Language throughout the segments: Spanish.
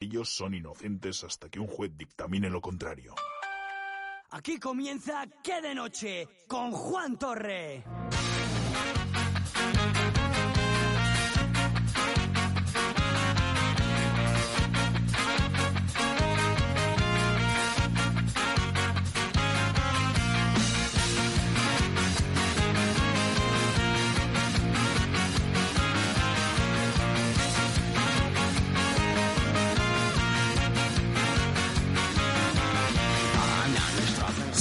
Ellos son inocentes hasta que un juez dictamine lo contrario. Aquí comienza Qué de Noche con Juan Torre.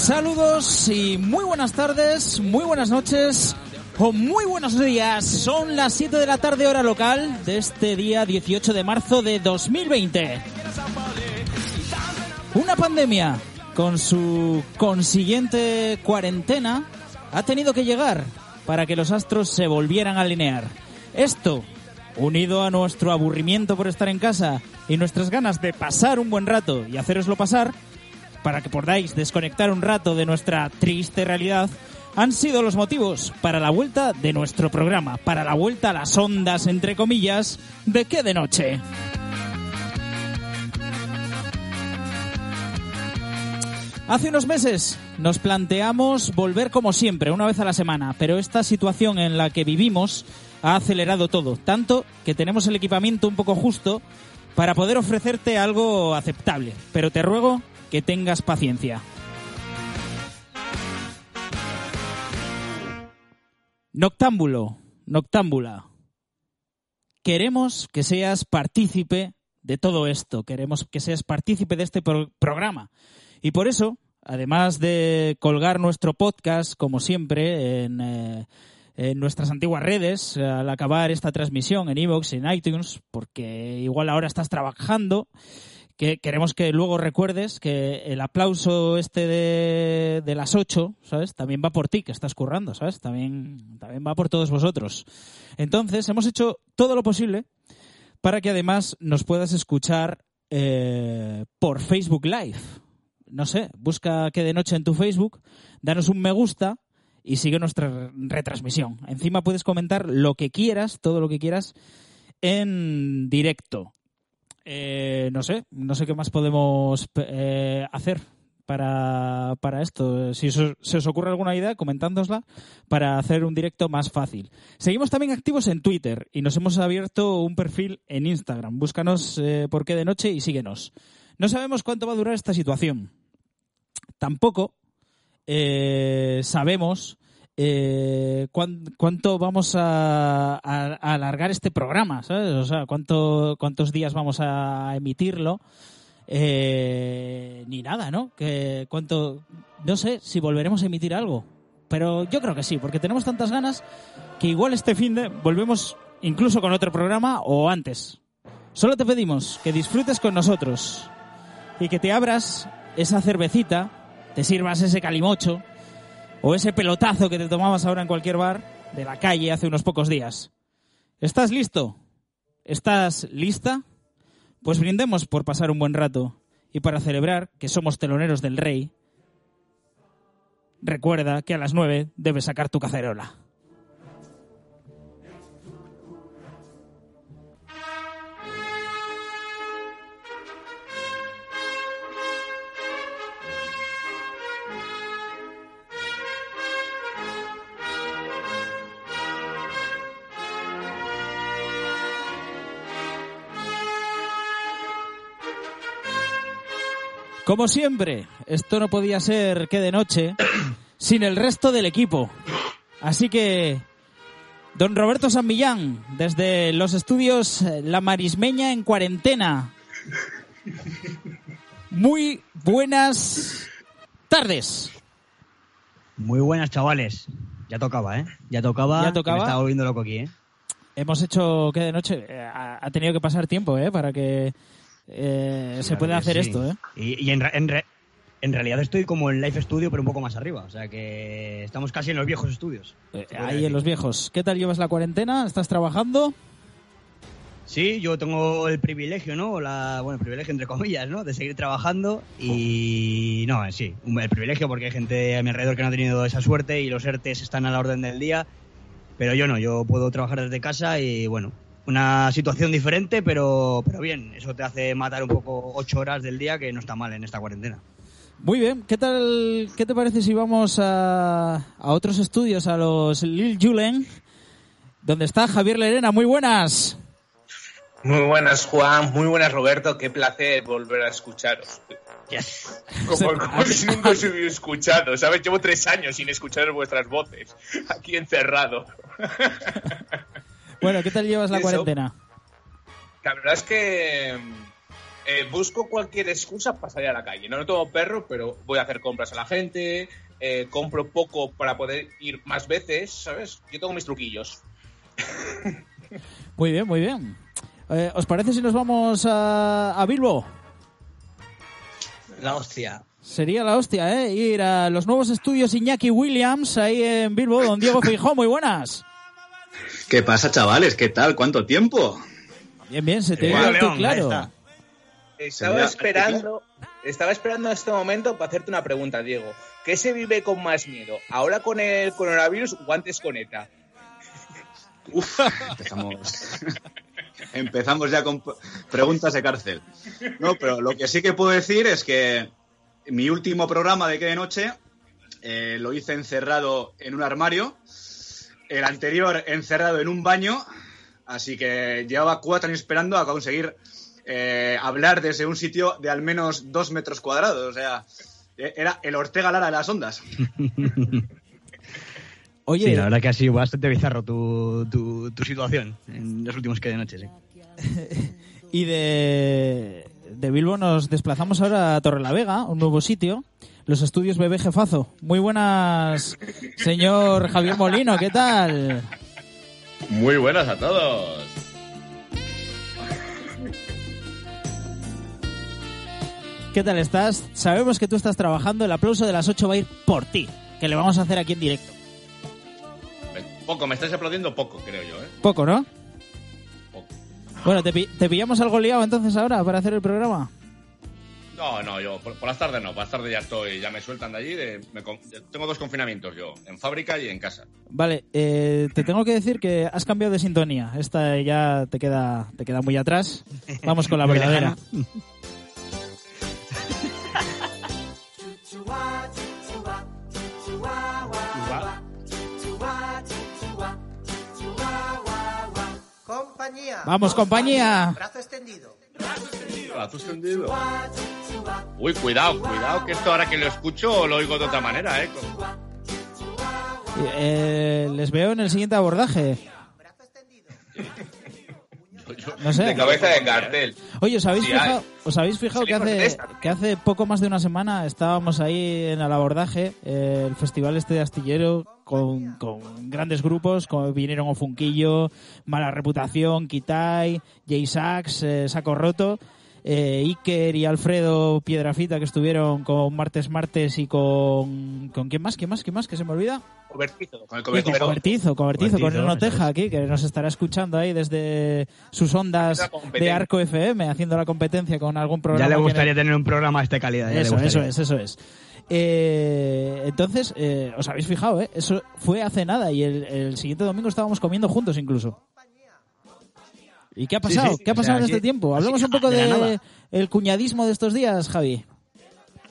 Saludos y muy buenas tardes, muy buenas noches o muy buenos días. Son las 7 de la tarde hora local de este día 18 de marzo de 2020. Una pandemia con su consiguiente cuarentena ha tenido que llegar para que los astros se volvieran a alinear. Esto, unido a nuestro aburrimiento por estar en casa y nuestras ganas de pasar un buen rato y haceroslo pasar, para que podáis desconectar un rato de nuestra triste realidad, han sido los motivos para la vuelta de nuestro programa, para la vuelta a las ondas, entre comillas, de qué de noche. Hace unos meses nos planteamos volver como siempre, una vez a la semana, pero esta situación en la que vivimos ha acelerado todo, tanto que tenemos el equipamiento un poco justo para poder ofrecerte algo aceptable. Pero te ruego que tengas paciencia. Noctámbulo, noctámbula. Queremos que seas partícipe de todo esto, queremos que seas partícipe de este pro programa. Y por eso, además de colgar nuestro podcast, como siempre, en, eh, en nuestras antiguas redes, al acabar esta transmisión en iVoox en iTunes, porque igual ahora estás trabajando, que queremos que luego recuerdes que el aplauso este de, de las 8, ¿sabes? También va por ti, que estás currando, ¿sabes? También, también va por todos vosotros. Entonces, hemos hecho todo lo posible para que además nos puedas escuchar eh, por Facebook Live. No sé, busca que de noche en tu Facebook, danos un me gusta y sigue nuestra retransmisión. Encima puedes comentar lo que quieras, todo lo que quieras, en directo. Eh, no sé, no sé qué más podemos eh, hacer para, para esto. Si se os ocurre alguna idea, comentándosla para hacer un directo más fácil. Seguimos también activos en Twitter y nos hemos abierto un perfil en Instagram. Búscanos eh, por qué de noche y síguenos. No sabemos cuánto va a durar esta situación. Tampoco sabemos eh, cuán, cuánto vamos a, a, a, alargar este programa, ¿sabes? O sea, cuánto, cuántos días vamos a emitirlo. Eh, ni nada, ¿no? Que cuánto, no sé si volveremos a emitir algo, pero yo creo que sí, porque tenemos tantas ganas que igual este fin de volvemos incluso con otro programa o antes. Solo te pedimos que disfrutes con nosotros y que te abras esa cervecita, te sirvas ese calimocho o ese pelotazo que te tomabas ahora en cualquier bar de la calle hace unos pocos días. ¿Estás listo? ¿Estás lista? Pues brindemos por pasar un buen rato y para celebrar que somos teloneros del rey. Recuerda que a las nueve debes sacar tu cacerola. Como siempre, esto no podía ser que de noche sin el resto del equipo. Así que, don Roberto San Millán, desde los estudios La Marismeña en cuarentena. Muy buenas tardes. Muy buenas, chavales. Ya tocaba, ¿eh? Ya tocaba. Ya tocaba. Me estaba volviendo loco aquí, ¿eh? Hemos hecho que de noche. Ha tenido que pasar tiempo, ¿eh? Para que eh, se puede hacer sí. esto, ¿eh? Y, y en, re- en re- en realidad estoy como en Live Studio, pero un poco más arriba. O sea que estamos casi en los viejos estudios. Eh, Ahí en los viejos. ¿Qué tal llevas la cuarentena? ¿Estás trabajando? Sí, yo tengo el privilegio, ¿no? La, bueno, el privilegio entre comillas, ¿no? De seguir trabajando y no, eh, sí, el privilegio porque hay gente a mi alrededor que no ha tenido esa suerte y los ERTES están a la orden del día, pero yo no, yo puedo trabajar desde casa y bueno, una situación diferente, pero, pero bien, eso te hace matar un poco ocho horas del día que no está mal en esta cuarentena. Muy bien. ¿Qué tal? ¿Qué te parece si vamos a, a otros estudios, a los Lil Julen, donde está Javier Lerena? Muy buenas. Muy buenas, Juan. Muy buenas, Roberto. Qué placer volver a escucharos. Como, como si nunca os hubiera escuchado, ¿sabes? Llevo tres años sin escuchar vuestras voces, aquí encerrado. Bueno, ¿qué tal llevas la Eso. cuarentena? La verdad es que eh, busco cualquier excusa para salir a la calle. No, no tengo perro, pero voy a hacer compras a la gente, eh, compro poco para poder ir más veces, ¿sabes? Yo tengo mis truquillos. Muy bien, muy bien. Eh, ¿Os parece si nos vamos a, a Bilbo? La hostia. Sería la hostia, ¿eh? Ir a los nuevos estudios Iñaki Williams ahí en Bilbo, don Diego Feijó. Muy buenas. ¿Qué pasa, chavales? ¿Qué tal? ¿Cuánto tiempo? Bien, bien, se te oye alto y León, ahí claro. Estaba esperando, estaba esperando este momento para hacerte una pregunta, Diego. ¿Qué se vive con más miedo? ¿Ahora con el coronavirus o antes con ETA? Uf, empezamos. empezamos ya con preguntas de cárcel. No, pero lo que sí que puedo decir es que mi último programa de que de noche eh, lo hice encerrado en un armario, el anterior encerrado en un baño, así que llevaba cuatro años esperando a conseguir eh, hablar desde un sitio de al menos dos metros cuadrados. O sea, e- era el Ortega Lara de las ondas. Oye, Sí, la verdad que ha sido bastante bizarro tu, tu, tu situación en los últimos que de noche, sí. y de, de Bilbo nos desplazamos ahora a Torrelavega, un nuevo sitio. Los estudios Bebé Jefazo. Muy buenas, señor Javier Molino, ¿qué tal? Muy buenas a todos. ¿Qué tal estás? Sabemos que tú estás trabajando, el aplauso de las 8 va a ir por ti, que le vamos a hacer aquí en directo. Poco, me estáis aplaudiendo poco, creo yo, ¿eh? Poco, ¿no? Poco. Bueno, ¿te, pi- te pillamos algo liado entonces ahora para hacer el programa? No, no, yo por, por las tardes no, por las tardes ya estoy, ya me sueltan de allí. de- me con- tengo dos confinamientos yo, en fábrica y en casa. Vale, eh, te tengo que decir que has cambiado de sintonía. Esta ya te queda, te queda muy atrás. Vamos con la verdadera. Compañía. Vamos, compañía. Brazo extendido. Brazo extendido. Uy, cuidado, cuidado, que esto ahora que lo escucho lo oigo de otra manera, ¿eh? Eh, les veo en el siguiente abordaje. No sé. De cabeza de cartel. Oye, ¿os habéis Sí, fijado, hay. ¿os habéis fijado que Salimos de hace, esta. que hace poco más de una semana estábamos ahí en el abordaje, eh, el festival este de Astillero, con, con grandes grupos, con, vinieron Ofunquillo, Mala Reputación, Kitai, J-Sax, eh, Saco Roto, eh, Iker y Alfredo Piedrafita que estuvieron con Martes Martes y con... ¿Con quién más? ¿Quién más? ¿Quién más? ¿Que se me olvida? Cobertizo. Con el Y con cobertizo. Cobertizo, Cobertizo, con Cobertizo, Teja aquí, que nos estará escuchando ahí desde sus ondas de. Arco FM, haciendo la competencia con algún programa. Ya le gustaría tener un programa de esta calidad. ya le Eso, eso es, eso es. Eh, entonces, eh, os habéis fijado, ¿eh? Eso fue hace nada y el, el siguiente domingo estábamos comiendo juntos incluso. ¿Y qué ha pasado? sí, ¿Qué ha o sea, pasado en este tiempo? Hablemos un poco de de, la nada. el cuñadismo de estos días, Javi.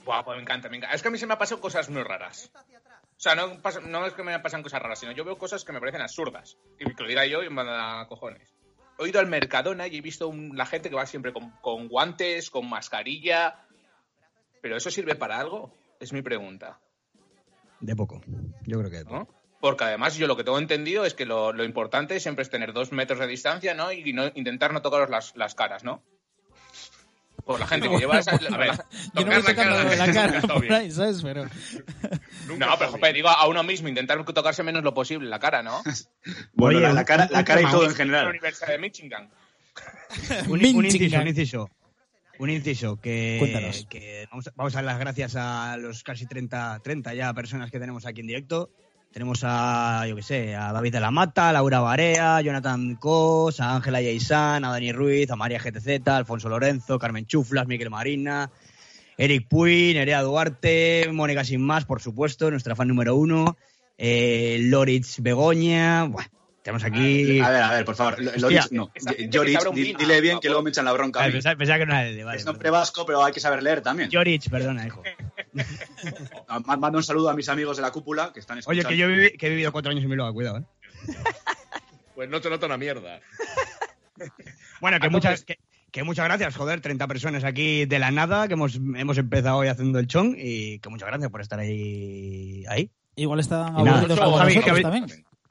Buah, pues me encanta, me encanta. Es que a mí se me han pasado cosas muy raras. O sea, no, es que me pasan cosas raras, sino yo veo cosas que me parecen absurdas. Y que lo diga yo y me manda cojones. He ido al Mercadona y he visto un- la gente que va siempre con, con guantes, con mascarilla. ¿Pero eso sirve para algo? Es mi pregunta. De poco. Yo creo que de poco. ¿no? Porque además yo lo que tengo entendido es que lo, lo importante siempre es tener dos metros de distancia, ¿no? Y no, intentar no tocaros las, las caras, ¿no? Por la gente que lleva esa... A ver, Yo no la la cara está por bien. ahí, ¿sabes? Pero... No, pero joder, digo a uno mismo, intentar tocarse menos lo posible la cara, ¿no? Bueno, Oye, la, la cara, la cara y todo en La general. Universidad de Michigan. Un, un Michigan. inciso, un inciso. Un inciso que, Cuéntanos. que vamos, a, vamos a dar las gracias a los casi 30, 30 ya personas que tenemos aquí en directo. Tenemos a, yo qué sé, a David de la Mata, a Laura Barea, a Jonathan Cos, a Ángela Yaisan, a Dani Ruiz, a María GTZ, a Alfonso Lorenzo, Carmen Chuflas, Miguel Marina, Eric Puy, Nerea Duarte, Mónica Sin Más, por supuesto, nuestra fan número uno, eh, Loritz Begoña, bueno, tenemos aquí... A ver, a ver, por favor. Lo- Hostia. Loris, no. Vino, dile bien por que luego me echan la bronca. a pensaba, pensaba que no era el de vale, Es nombre vasco, pero hay que saber leer también. Jorich, perdona, hijo. Ah, ma- Mando un saludo a mis amigos de la cúpula que están Oye, escuchando. que yo que he vivido cuatro años en Bilbao, cuidado, ¿eh? Pues no te nota una mierda. Bueno, que muchas, que, que muchas gracias, joder, 30 personas aquí de la nada, que hemos, hemos empezado hoy haciendo el chon y que muchas gracias por estar ahí. ahí. Igual están Y aburridos Javi- también.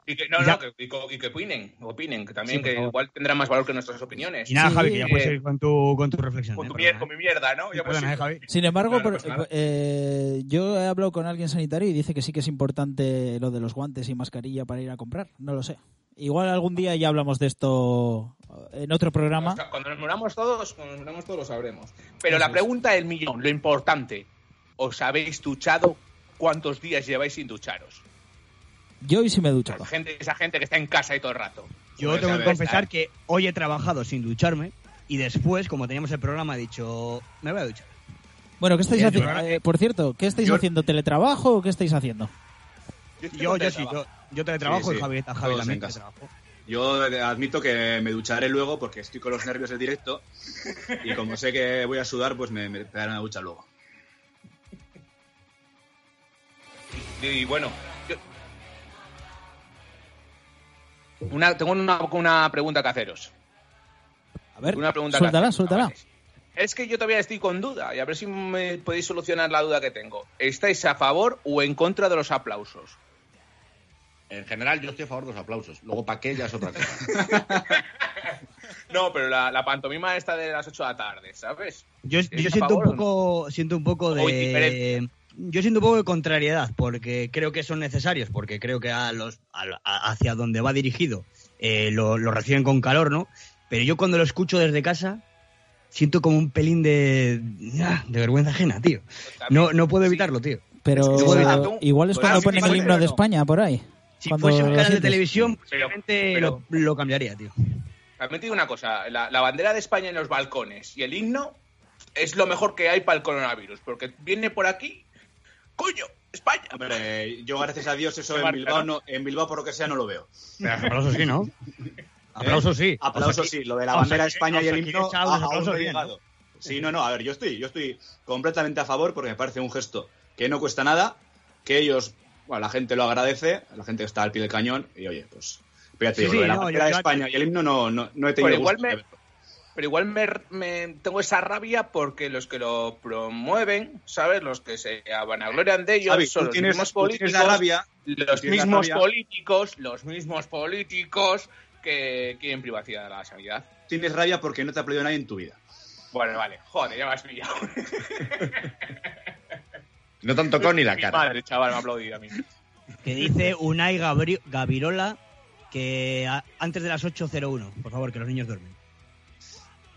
Y que, no, Ya. no, que, y y que opinen, opinen, que también Sí, que igual tendrá más valor que nuestras opiniones. Y nada, Sí, Javi, que ya eh, puedes ir con tu, con tu reflexión. Con, ¿eh? tu Perdona, mier- con ¿eh? mi mierda, ¿no? Ya Perdona, sí. ¿eh, Javi? Sin embargo, No, no por- pasa nada. eh, yo he hablado con alguien sanitario y dice que sí que es importante lo de los guantes y mascarilla para ir a comprar. No lo sé. Igual algún día ya hablamos de esto en otro programa. O sea, cuando nos muramos todos, cuando nos muramos todos lo sabremos. Pero la pregunta del millón, lo importante, ¿os habéis duchado? ¿Cuántos días lleváis sin ducharos? Yo hoy sí me he duchado. Esa gente, esa gente que está en casa y todo el rato. Yo tengo que confesar que hoy he trabajado sin ducharme y después, como teníamos el programa, he dicho, me voy a duchar. Bueno, ¿qué estáis haciendo? Eh, por cierto, ¿qué estáis yo- haciendo? ¿Teletrabajo o qué estáis haciendo? Yo, yo sí, yo, yo teletrabajo Sí, y sí, Javi, Javi todos también en casa. teletrabajo. Yo admito que me ducharé luego porque estoy con los nervios del directo y como sé que voy a sudar, pues me, me pegaré una ducha luego. Y bueno, una, tengo una, una pregunta que haceros. A ver, Una pregunta suéltala, suéltala. Es que yo todavía estoy con duda y a ver si me podéis solucionar la duda que tengo. ¿Estáis a favor o en contra de los aplausos? En general, yo estoy a favor de los aplausos. Luego, ¿para qué? Ya es otra cosa. No, pero la, la pantomima esta de las 8 de la tarde, ¿sabes? Yo, ¿Estáis yo a siento un no? poco, siento un poco de. Yo siento un poco de contrariedad porque creo que son necesarios, porque creo que a los a- a- hacia donde va dirigido eh, lo, lo reciben con calor, ¿no? Pero yo cuando lo escucho desde casa siento como un pelín de ah, de vergüenza ajena, tío. No no puedo evitarlo, tío. Pero Es que puedo evitarlo. igual es cuando así ponen el himno de. España por ahí. Si Cuando fuese un canal de televisión, Pero- posiblemente pero- lo, lo cambiaría, tío. También te digo una cosa, la, la bandera de España en los balcones y el himno es lo mejor que hay para el coronavirus, porque viene por aquí, coño, España. Hombre, yo gracias a Dios eso en Bilbao, ¿no? en Bilbao por lo que sea no lo veo. Pero aplausos sí, ¿no? Aplausos sí. Aplausos O sea, sí, lo de la bandera de España o y el himno echa a- unos aún no aplausos. Sí, no, no, a ver, yo estoy, yo estoy completamente a favor porque me parece un gesto que no cuesta nada, que ellos, bueno, la gente lo agradece, la gente que está al pie del cañón, y oye, pues, pero ya te Sí, digo, sí, lo de la no, bandera yo- de yo- España y el himno no, no, no he tenido igual gusto de me- verlo. Pero igual me, me- tengo esa rabia porque los que lo promueven, ¿sabes? Los que se vanaglorian de ellos Javi, son los tienes, mismos políticos. la rabia, los mismos rabia. políticos, los mismos políticos que quieren privacidad de la sanidad. tienes rabia porque no te ha aplaudido nadie en tu vida. Bueno, vale, joder, ya me has pillado. No te han tocado ni la Mi cara. madre, chaval, me ha aplaudido a mí. Que dice Unai Gabri- Gavirola que a- antes de las 8.01, por favor, que los niños duermen.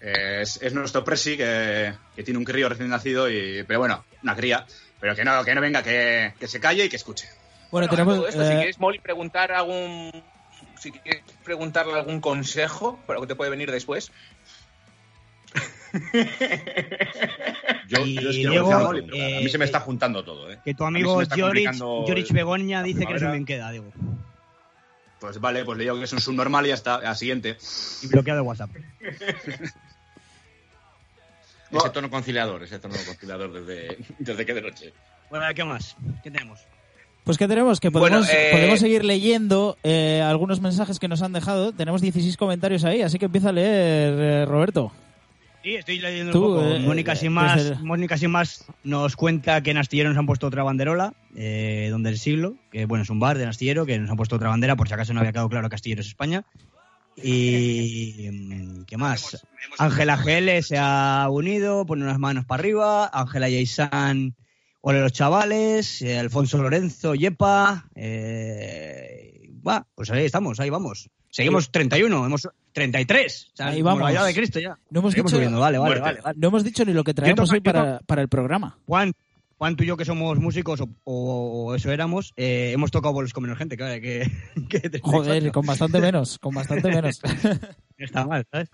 Es, es nuestro presi que, que tiene un crío recién nacido, y, pero bueno, una cría, pero que no, que no venga, que, que se calle y que escuche. Bueno, Bueno, a tenemos. todo esto, si eh, quieres, Molly, preguntar algún. Si quieres preguntarle algún consejo para lo que te puede venir después. Yo, yo es que luego, pero eh, a mí se me está juntando todo, ¿eh? Que tu A amigo Jorich, Begoña dice que eres un bien queda, digo. Pues vale, pues le digo que es un subnormal y ya está, a la siguiente. Y bloqueado de WhatsApp. Ese tono conciliador, ese tono conciliador desde, desde que de noche. Bueno, a ver, ¿qué más? ¿Qué tenemos? Pues que tenemos que podemos, Bueno, eh, podemos seguir leyendo eh, algunos mensajes que nos han dejado. Tenemos 16 comentarios ahí, así que empieza a leer, eh, Roberto. Sí, estoy leyendo Tú, un poco. eh, Mónica eh, Sin Más, el- Mónica Sin Más nos cuenta que en Astillero nos han puesto otra banderola, eh, donde el siglo, que bueno, es un bar de Astillero, que nos han puesto otra bandera, por si acaso no había quedado claro que Astillero es España. Y mm, ¿qué más? Ángela GL se ha unido, pone unas manos para arriba, Ángela Yaisan, ole los chavales, eh, Alfonso Lorenzo, Yepa, eh, va, pues ahí estamos, ahí vamos. Seguimos 31, hemos, 33. O sea, Ahí vamos. de Cristo ya. No hemos, dicho, subiendo, vale, vale, vale, vale. no hemos dicho ni lo que traemos hoy para, para el programa. Juan, Juan, tú y yo que somos músicos o, o- o eso éramos, eh, hemos tocado bolos con menos gente que, que, que 34. Joder, con bastante menos, con bastante menos. No está mal, ¿sabes?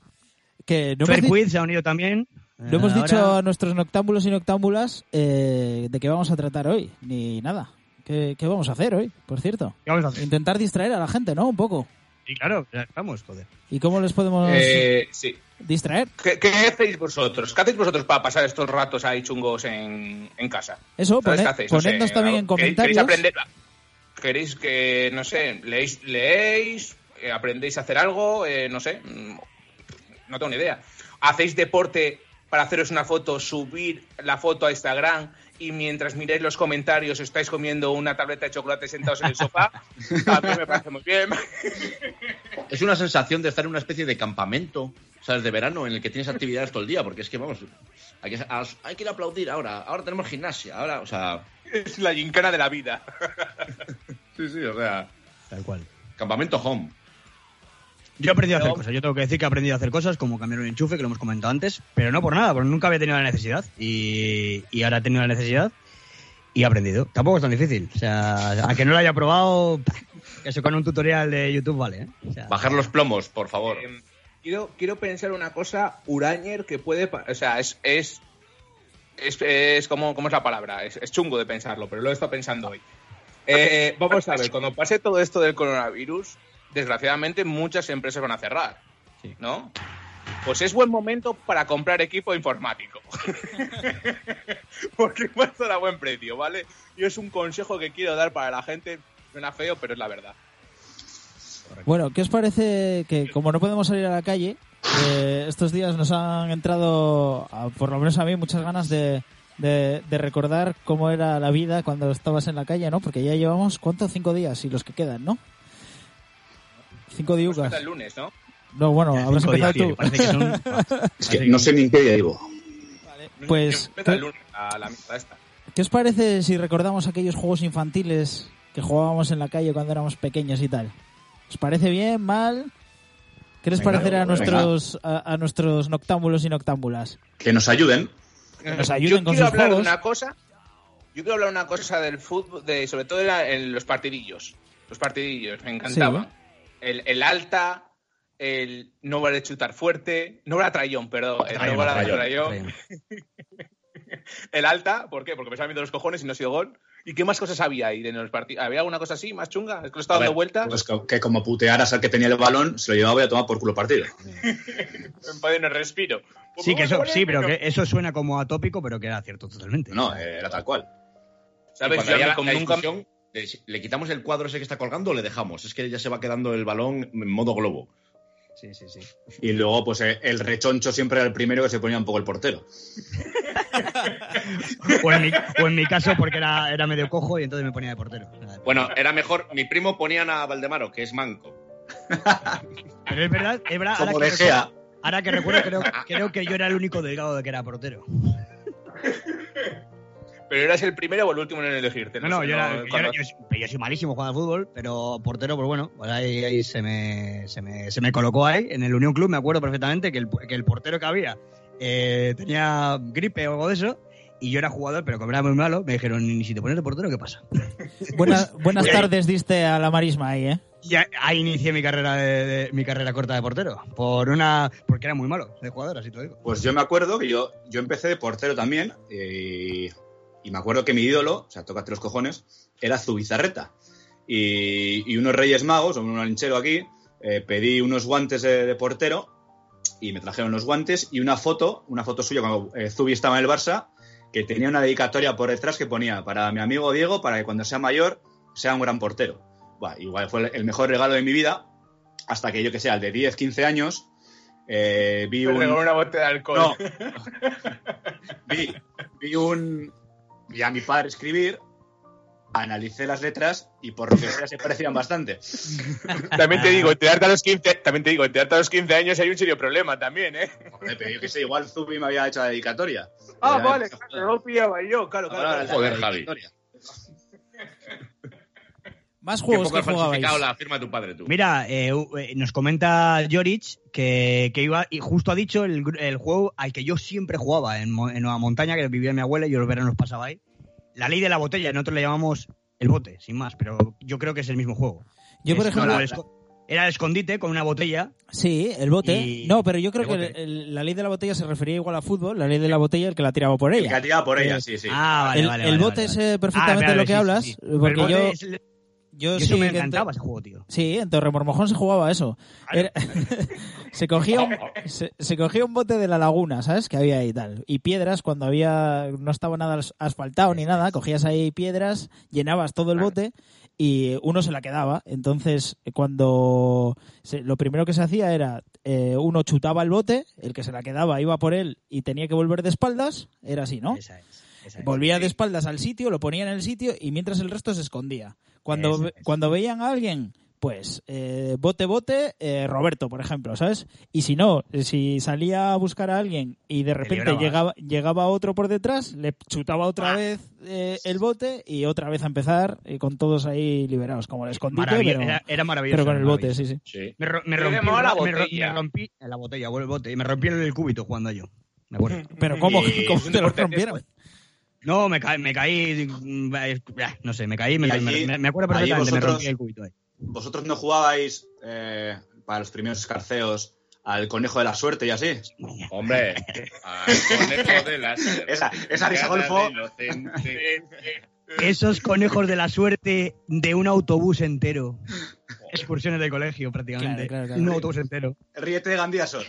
que no Quiz se ha unido también. no hemos Eh, dicho ahora- a nuestros noctámbulos y noctámbulas eh, de qué vamos a tratar hoy, ni nada. ¿Qué, qué vamos a hacer hoy, por cierto? ¿Qué vamos a hacer? Intentar distraer a la gente, ¿no? Un poco. Sí, claro, estamos, joder. ¿Y cómo les podemos Eh, sí. distraer? ¿Qué, qué hacéis vosotros? ¿Qué hacéis vosotros para pasar estos ratos ahí chungos en, en casa? Eso, ¿Sabes pone- qué hacéis? No sé, ponednos también en ¿queréis- comentarios. ¿Queréis aprender? ¿Queréis que, no sé, leéis, leéis eh, aprendéis a hacer algo? Eh, no sé, mm, no tengo ni idea. ¿Hacéis deporte para haceros una foto, subir la foto a Instagram y mientras miráis los comentarios estáis comiendo una tableta de chocolate sentados en el sofá? A mí me parece muy bien. Es una sensación de estar en una especie de campamento, ¿sabes? De verano en el que tienes actividades todo el día, porque es que, vamos, hay que, hay que ir a aplaudir ahora. Ahora tenemos gimnasia, ahora, o sea. Es la gincana de la vida. Sí, sí, o sea. Tal cual. Campamento home. Yo he aprendido a hacer cosas. Yo tengo que decir que he aprendido a hacer cosas como cambiar un enchufe, que lo hemos comentado antes, pero no por nada, porque nunca había tenido la necesidad. Y, y ahora he tenido la necesidad y he aprendido. Tampoco es tan difícil. O sea, a que no lo haya probado, eso con un tutorial de YouTube vale. ¿eh? O sea, Bajar los plomos, por favor. Eh, quiero, quiero pensar una cosa, Urañer, que puede. O sea, es. es es, es como, ¿cómo es la palabra? Es, es chungo de pensarlo, pero lo he estado pensando hoy. Eh, vamos a ver, cuando pase todo esto del coronavirus, desgraciadamente muchas empresas van a cerrar, ¿no? Pues es buen momento para comprar equipo informático. Porque va a estar a buen precio, ¿vale? Y es un consejo que quiero dar para la gente. Suena feo, pero es la verdad. Bueno, ¿qué os parece que como no podemos salir a la calle, eh, estos días nos han entrado, a- por lo menos a mí, muchas ganas de, de, de recordar cómo era la vida cuando estabas en la calle, ¿no? Porque ya llevamos, ¿cuánto? Cinco días y los que quedan, ¿no? Cinco Pues diugas. hasta el lunes, ¿no? No, bueno, habrás días, empezado tío, tú. parece que son- Es que no sé ni en qué día llevo. Pues, Empieza el ¿qué, lunes a la mitad esta. qué os parece si recordamos aquellos juegos infantiles que jugábamos en la calle cuando éramos pequeños y tal? ¿Os parece bien, mal? ¿Qué les Venga, parecerá a nuestros, a, a nuestros noctámbulos y noctámbulas? Que nos ayuden. nos ayuden Yo con quiero sus hablar de juegos. una cosa. Yo quiero hablar una cosa del fútbol, de, sobre todo en, la- en los partidillos. Los partidillos, me encantaban. El, el alta, el no vale chutar fuerte, no vale trayón, perdón, el no vale trayón. El alta, ¿por qué? Porque me estaban viendo los cojones y no ha sido gol. ¿Y qué más cosas había ahí en los partidos? ¿Había alguna cosa así, más chunga? Es que lo estaba dando vueltas. Pues que, que como putearas al que tenía el balón, se lo llevaba y a tomar por culo partido. En no respiro. Pues Sí, que eso, poner, sí, pero que eso suena como atópico, pero que era cierto totalmente. No, era tal cual. ¿Sabes? cuando Yo la, la discusión ¿Le quitamos el cuadro ese que está colgando o le dejamos? Es que ya se va quedando el balón en modo globo. Sí, sí, sí. Y luego, pues eh, el rechoncho siempre era el primero que se ponía un poco el portero. O en mi, o en mi caso, porque era, era medio cojo y entonces me ponía de portero. Bueno, era mejor. Mi primo ponían a Valdemaro, que es manco. Pero es verdad, es verdad. Como ahora, De que recuerdo, ahora que recuerdo, creo, creo que yo era el único delgado de que era portero. Pero eras el primero o el último en elegirte. No, no, sé, yo, era, yo, cuando- era- yo- yo soy malísimo jugando al fútbol, pero portero, pues bueno, pues ahí, ahí se, me, se, me, se me colocó ahí. En el Unión Club me acuerdo perfectamente que el, que el portero que había eh, tenía gripe o algo de eso. Y yo era jugador, pero como era muy malo, me dijeron, ni si te pones de portero, ¿qué pasa? Buenas, buenas tardes diste a la marisma ahí, ¿eh? Y ahí- inicié mi carrera de, de- mi carrera corta de portero. Por una. porque era muy malo de jugador, así te lo digo. Pues yo me acuerdo que yo, yo empecé de portero también. eh, y me acuerdo que mi ídolo, o sea, tócate los cojones, era Zubizarreta. Y, y unos Reyes Magos, o un linchero aquí, eh, pedí unos guantes de, de portero y me trajeron los guantes y una foto, una foto suya cuando eh, Zubi estaba en el Barça, que tenía una dedicatoria por detrás que ponía para mi amigo Diego, para que cuando sea mayor sea un gran portero. Igual fue el mejor regalo de mi vida, hasta que yo que sé, al de 10, 15 años, eh, vi Me un... una botella de alcohol. No. vi, vi un. Vi a mi padre escribir, analicé las letras y por lo que sea se parecían bastante. También te digo, enterarte a los 15, también te digo, a los 15 años hay un serio problema también, ¿eh? Joder, pero yo que sé, igual Zubi me había hecho la dedicatoria. Ah, Era- vale, claro, no lo pillaba yo, claro, claro. Ahora claro. la Joder. Javi. Más juegos que jugabais. falsificado la firma de tu padre, tú. Mira, eh, eh, nos comenta Joric que, que iba y justo ha dicho el, el juego al que yo siempre jugaba en, en Nueva Montaña, que vivía mi abuela y yo los veranos pasaba ahí. La ley de la botella, nosotros le llamamos el bote, sin más, pero yo creo que es el mismo juego. Yo, por Es- ejemplo, no, el era el escondite con una botella. Sí, el bote. Y- No, pero yo creo el que bote. el- la ley de la botella se refería igual a fútbol, la ley de la botella el que la tiraba por El ella. que ha tirado por ella, Eh, sí, sí. Ah, vale, el vale, el vale, bote vale, sé vale. perfectamente Ah, lo que sí, hablas, sí, sí. porque El bote yo, es el- yo yo sí eso me encantaba ese juego, tío. Sí, en Torremormojón se jugaba eso. Era- se, cogía un, se, se cogía un bote de la laguna, ¿sabes? Que había ahí y tal. Y piedras, cuando había no estaba nada as- asfaltado ni nada, cogías ahí piedras, llenabas todo el bote y uno se la quedaba. Entonces, cuando se- lo primero que se hacía era eh, uno chutaba el bote, el que se la quedaba iba por él y tenía que volver de espaldas, era así, ¿no? Esa es. Es. Volvía de espaldas al sitio, lo ponía en el sitio y mientras el resto se escondía. Cuando, es. cuando veían a alguien, pues eh, bote, bote, eh, Roberto, por ejemplo, ¿sabes? Y si no, eh, si salía a buscar a alguien y de repente llegaba, llegaba otro por detrás, le chutaba otra Ah. vez eh, el bote y otra vez a empezar y con todos ahí liberados, como el escondite, pero, era, era maravilloso. pero con el bote, sí, sí. Sí. Me, ro- me rompí, la me ro- botella. me rompí la botella, el bote, y me rompí el cúbito jugando yo. Me acuerdo. Pero ¿cómo, Y- cómo te lo rompieron? No, me caí, me caí, mm, eh, no sé, me caí, me, Y caí, allí- me, me acuerdo allí perfectamente, me vosotros- rompí el cúbito ahí. ¿Vosotros no jugabais eh, para los primeros escarceos al conejo de la suerte y así? Hombre, al conejo de la Esa- esa risa, Golfo. Esos conejos de la suerte de un autobús entero. Excursiones de colegio, prácticamente. Claro, claro, claro. Un autobús entero. Ríete de Gandía Sor.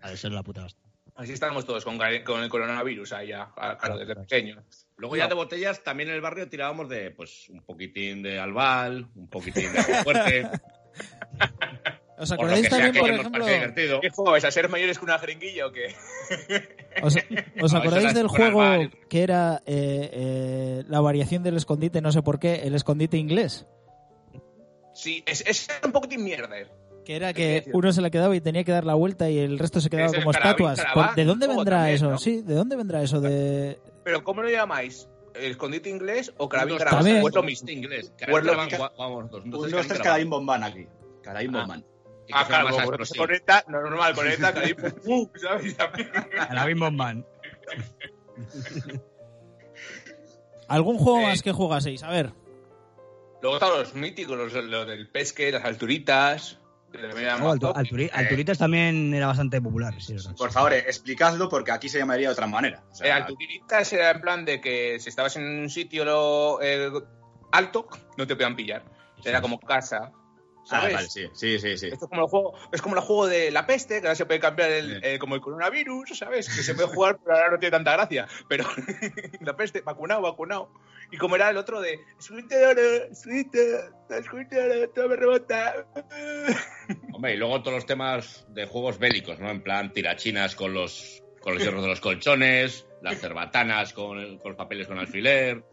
A eso es la puta hostia. Así estamos todos con, con el coronavirus ahí ya, claro, desde pequeños. Luego ya de botellas, también en el barrio tirábamos de, pues, un poquitín de albal, un poquitín de agua fuerte. ¿Os acordáis también, por ejemplo. ¿Qué juego vais a ser mayores que una jeringuilla o qué? ¿Os, os No, acordáis del juego que era eh, eh, la variación del escondite, no sé por qué, el escondite inglés? Sí, es, es un poquitín mierder. Que era que uno se la quedaba y tenía que dar la vuelta y el resto se quedaba como carabín, estatuas. carabán, ¿De dónde vendrá también, eso? ¿no? Sí, ¿de dónde vendrá eso de...? Pero ¿cómo lo llamáis? ¿El escondite inglés o carabín carabán? también. O es lo mismo. inglés. O es Carabín dos, Carabín Carabín Bombán aquí. Carabín Ah. Bombán. Ah, claro, conecta, no, normal, conecta, carabín, pum, ¿sabes? A la Bim Bom Man. ¿Algún juego Eh. más que jugaseis? A ver. Luego están los míticos, los, los del pesque, las alturitas. No, Eh, Alturitas también era bastante popular. Sí. Por favor, eh, explicadlo porque aquí se llamaría de otra manera. O sea, Eh, alturitas era en plan de que si estabas en un sitio lo, eh, alto, no te podían pillar. Era como casa. Ah, sí, sí, sí. sí. Esto es como el juego, es como el juego de la peste, que ahora se puede cambiar el, eh, como el coronavirus, ¿sabes? Que se puede jugar, pero ahora no tiene tanta gracia. Pero la peste, vacunado, vacunado. Y como era el otro de suite oro, suite, todo me rebota. Hombre, y luego todos los temas de juegos bélicos, ¿no? En plan, tirachinas con los, con los hierros de los colchones, las cerbatanas con, los papeles con alfiler,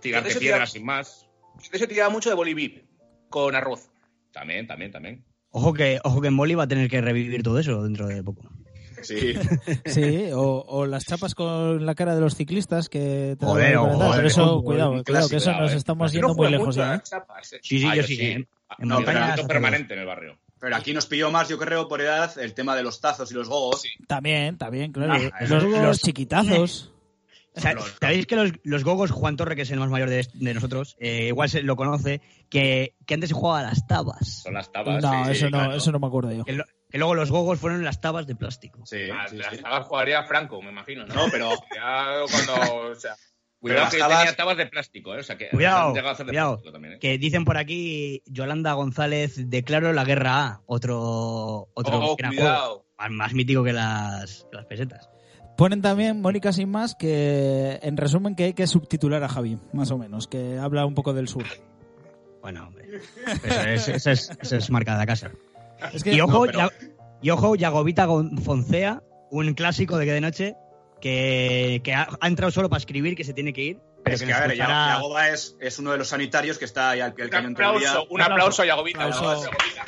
tirarte piedras sin más. Eso tiraba mucho de bolivip, con arroz. También, también, también. Ojo que, ojo que en Boli va a tener que revivir todo eso dentro de poco. Sí. Sí, o, o las chapas con la cara de los ciclistas que te Joder, atrás. Pero eh, eso, cuidado, el cuidado, que eso nos eh. estamos yendo no muy lejos mucho ya. ¿eh? chapas, eh. Sí, sí, Ah, yo sí. sí. ¿eh? En No, montaña pero permanente en el barrio. Pero aquí nos pilló más, yo creo, por edad, el tema de los tazos y los gogos. También, también, claro. Ah, los, esos- los chiquitazos. O sea, ¿Sabéis que los, los gogos, Juan Torre, que es el más mayor de, de nosotros, eh, igual se lo conoce, que, que antes se jugaba a las tabas? Son las tabas. No, sí, eso no, claro. eso no me acuerdo yo. Que, lo- que luego los gogos fueron las tabas de plástico. Sí, Ah, sí, las sí. tabas jugaría Franco, me imagino, ¿no? No, pero Ya cuando, o sea, Cuidado Pero que las tabas- tenía tabas de plástico, ¿eh? O sea que Cuidado, han llegado a hacer de cuidado. plástico también, ¿eh? Que dicen por aquí, Yolanda González declaró la guerra A, otro, otro oh, gran cuidado. juego, más, más mítico que las, que las pesetas. Ponen también, Mónica Sin Más, que en resumen que hay que subtitular a Javi, más o menos, que habla un poco del sur. Bueno, hombre. Eso es, eso es, es marca de la casa. Es que, Y ojo, no, pero- Ya- y ojo, Yagovita Foncea, un clásico de que de noche, que, que ha, ha entrado solo para escribir, que se tiene que ir. Pero es que a ver, escuchará- Yagoba es, es uno de los sanitarios que está ahí al pie del un cañón todo el día. aplauso, un aplauso a Yagovita. Aplauso. un aplauso a Yagovita.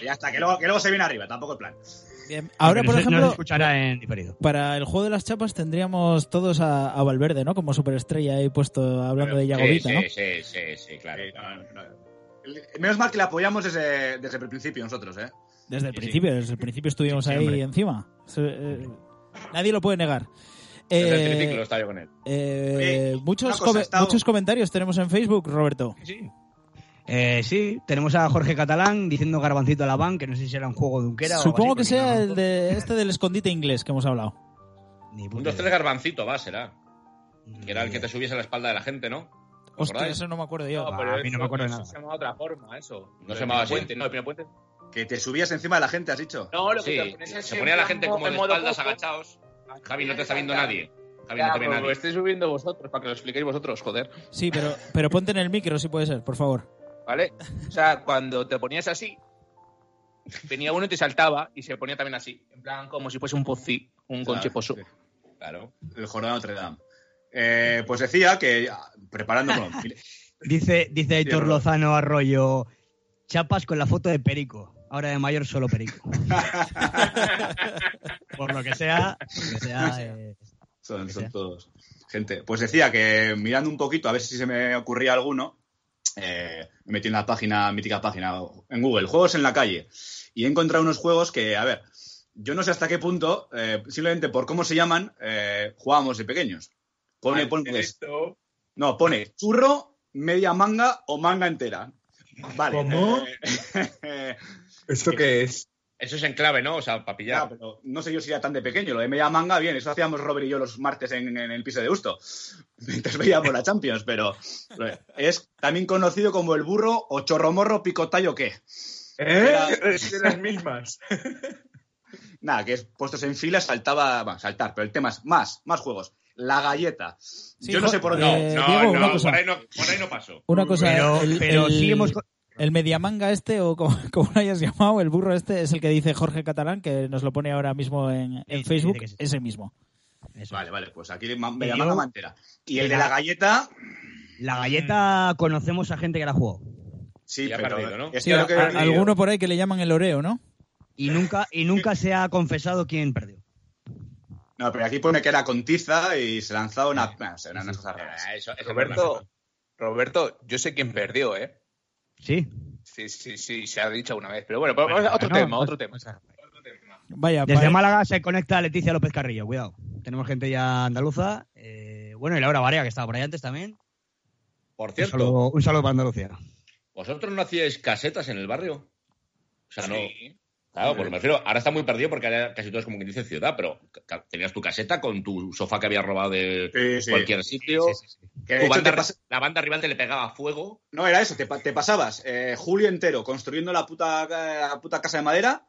Y ya está, que luego, que luego se viene arriba, tampoco el plan. Bien, Ahora, por ejemplo, escuchará en diferido. para el juego de las chapas tendríamos todos a, a Valverde, ¿no? Como superestrella ahí puesto hablando de Yagovita, sí, ¿no? sí, sí, sí, sí, claro. Eh, no, no. Menos mal que la apoyamos desde, desde el principio nosotros, ¿eh? Desde el Sí, sí. principio, desde el principio estuvimos Sí, ahí hombre. encima. Se- eh, nadie lo puede negar. Desde Eh, el triciclo estaba yo con él. eh, muchos, cosa, estado- muchos comentarios tenemos en Facebook, Roberto. Sí. Eh, sí, tenemos a Jorge Catalán diciendo garbancito a la van, que no sé si era un juego de Unquera o algo Supongo así, que sea no el de este del escondite inglés que hemos hablado. Ni Un puta 2 3 idea. garbancito va, será. Que era el que te subiese a la espalda de la gente, ¿no? ¿Os Hostia, eso no me acuerdo yo. Ah, a mí no me acuerdo de eso nada. Se llamaba otra forma, eso. No se llamaba así. Puente, no, el primer puente. Que te subías encima de la gente, has dicho. No, lo que Sí, te pones es se ponía la gente como en de espaldas agachados. Javi, no te está viendo nadie. Javi, no te ve nadie. lo estáis subiendo vosotros, para que lo expliquéis vosotros, joder. Sí, pero, pero ponte en el micro si puede ser, por favor. ¿Vale? O sea, cuando te ponías así, venía uno y te saltaba y se ponía también así. En plan, como si fuese un pozzi, un Claro, concheposo. sí. Claro. El Jornal Notre Dame. Eh, pues decía que, ah, preparando... bueno, Dice, dice Héctor. Lozano Arroyo, chapas con la foto de Perico. Ahora de mayor solo Perico. Por lo que sea, por lo que sea, eh, Son, que son sea. todos gente. Pues decía que mirando un poquito a ver si se me ocurría alguno, eh, me metí en la página, mítica página, en Google, juegos en la calle. Y he encontrado unos juegos que, a ver, yo no sé hasta qué punto, eh, simplemente por cómo se llaman, eh, jugábamos de pequeños. Pone, pone, Esto- no, pone churro, media manga o manga entera. Vale. ¿Cómo? ¿Esto qué es? Eso es en clave, ¿no? O sea, para pero no sé yo si era tan de pequeño. Lo de media manga, bien, eso hacíamos Robert y yo los martes en, en el piso de Gusto. Mientras veíamos la Champions, pero es también conocido como el burro o chorromorro picotayo qué. ¿Eh? Es de las mismas. Nada, que es puestos en fila, saltaba, bueno, saltar, pero el tema es más, más juegos. La galleta. Sí, yo no sé por jo- dónde. eh, no, Diego, no, por ahí no, por ahí no paso. Una cosa, Pero, el, pero el- sí hemos... el mediamanga este, o como, como lo hayas llamado, el burro este, es el que dice Jorge Catalán, que nos lo pone ahora mismo en, en Sí, Facebook, sí. ese mismo. Eso. Vale, vale, pues aquí ma- media Y manga yo- mantera. Y el de la galleta, La galleta conocemos a gente que la jugó. sí, pero perdido, ¿no? Sí, a- que a- alguno por ahí que le llaman el oreo, ¿no? Y nunca, y nunca se ha confesado quién perdió. No, pero aquí pone que era con tiza y se lanzaba una. no sé, eran unas cosas raras. Ah, eso- eso Roberto, Roberto, yo sé quién perdió, ¿eh? Sí. Sí, sí, sí, se ha dicho una vez. Pero bueno, otro no, tema, pues- otro tema. Otro tema. Vaya, Desde vaya- Málaga se conecta Leticia López Carrillo, cuidado. Tenemos gente ya andaluza. eh, bueno, y Laura Varea, que estaba por ahí antes también. Por Un cierto, saludo, un saludo para Andalucía. ¿vosotros no hacíais casetas en el barrio? O sea, no. Claro, porque me refiero, ahora está muy perdido porque ahora casi todo es como que dice ciudad, pero tenías tu caseta con tu sofá que habías robado de Sí, sí. cualquier sitio. Sí, sí, sí. Que de Tu hecho banda- te pas- La banda rival te le pegaba fuego. No, era eso, te, pa- te pasabas eh, julio entero construyendo la puta, la puta casa de madera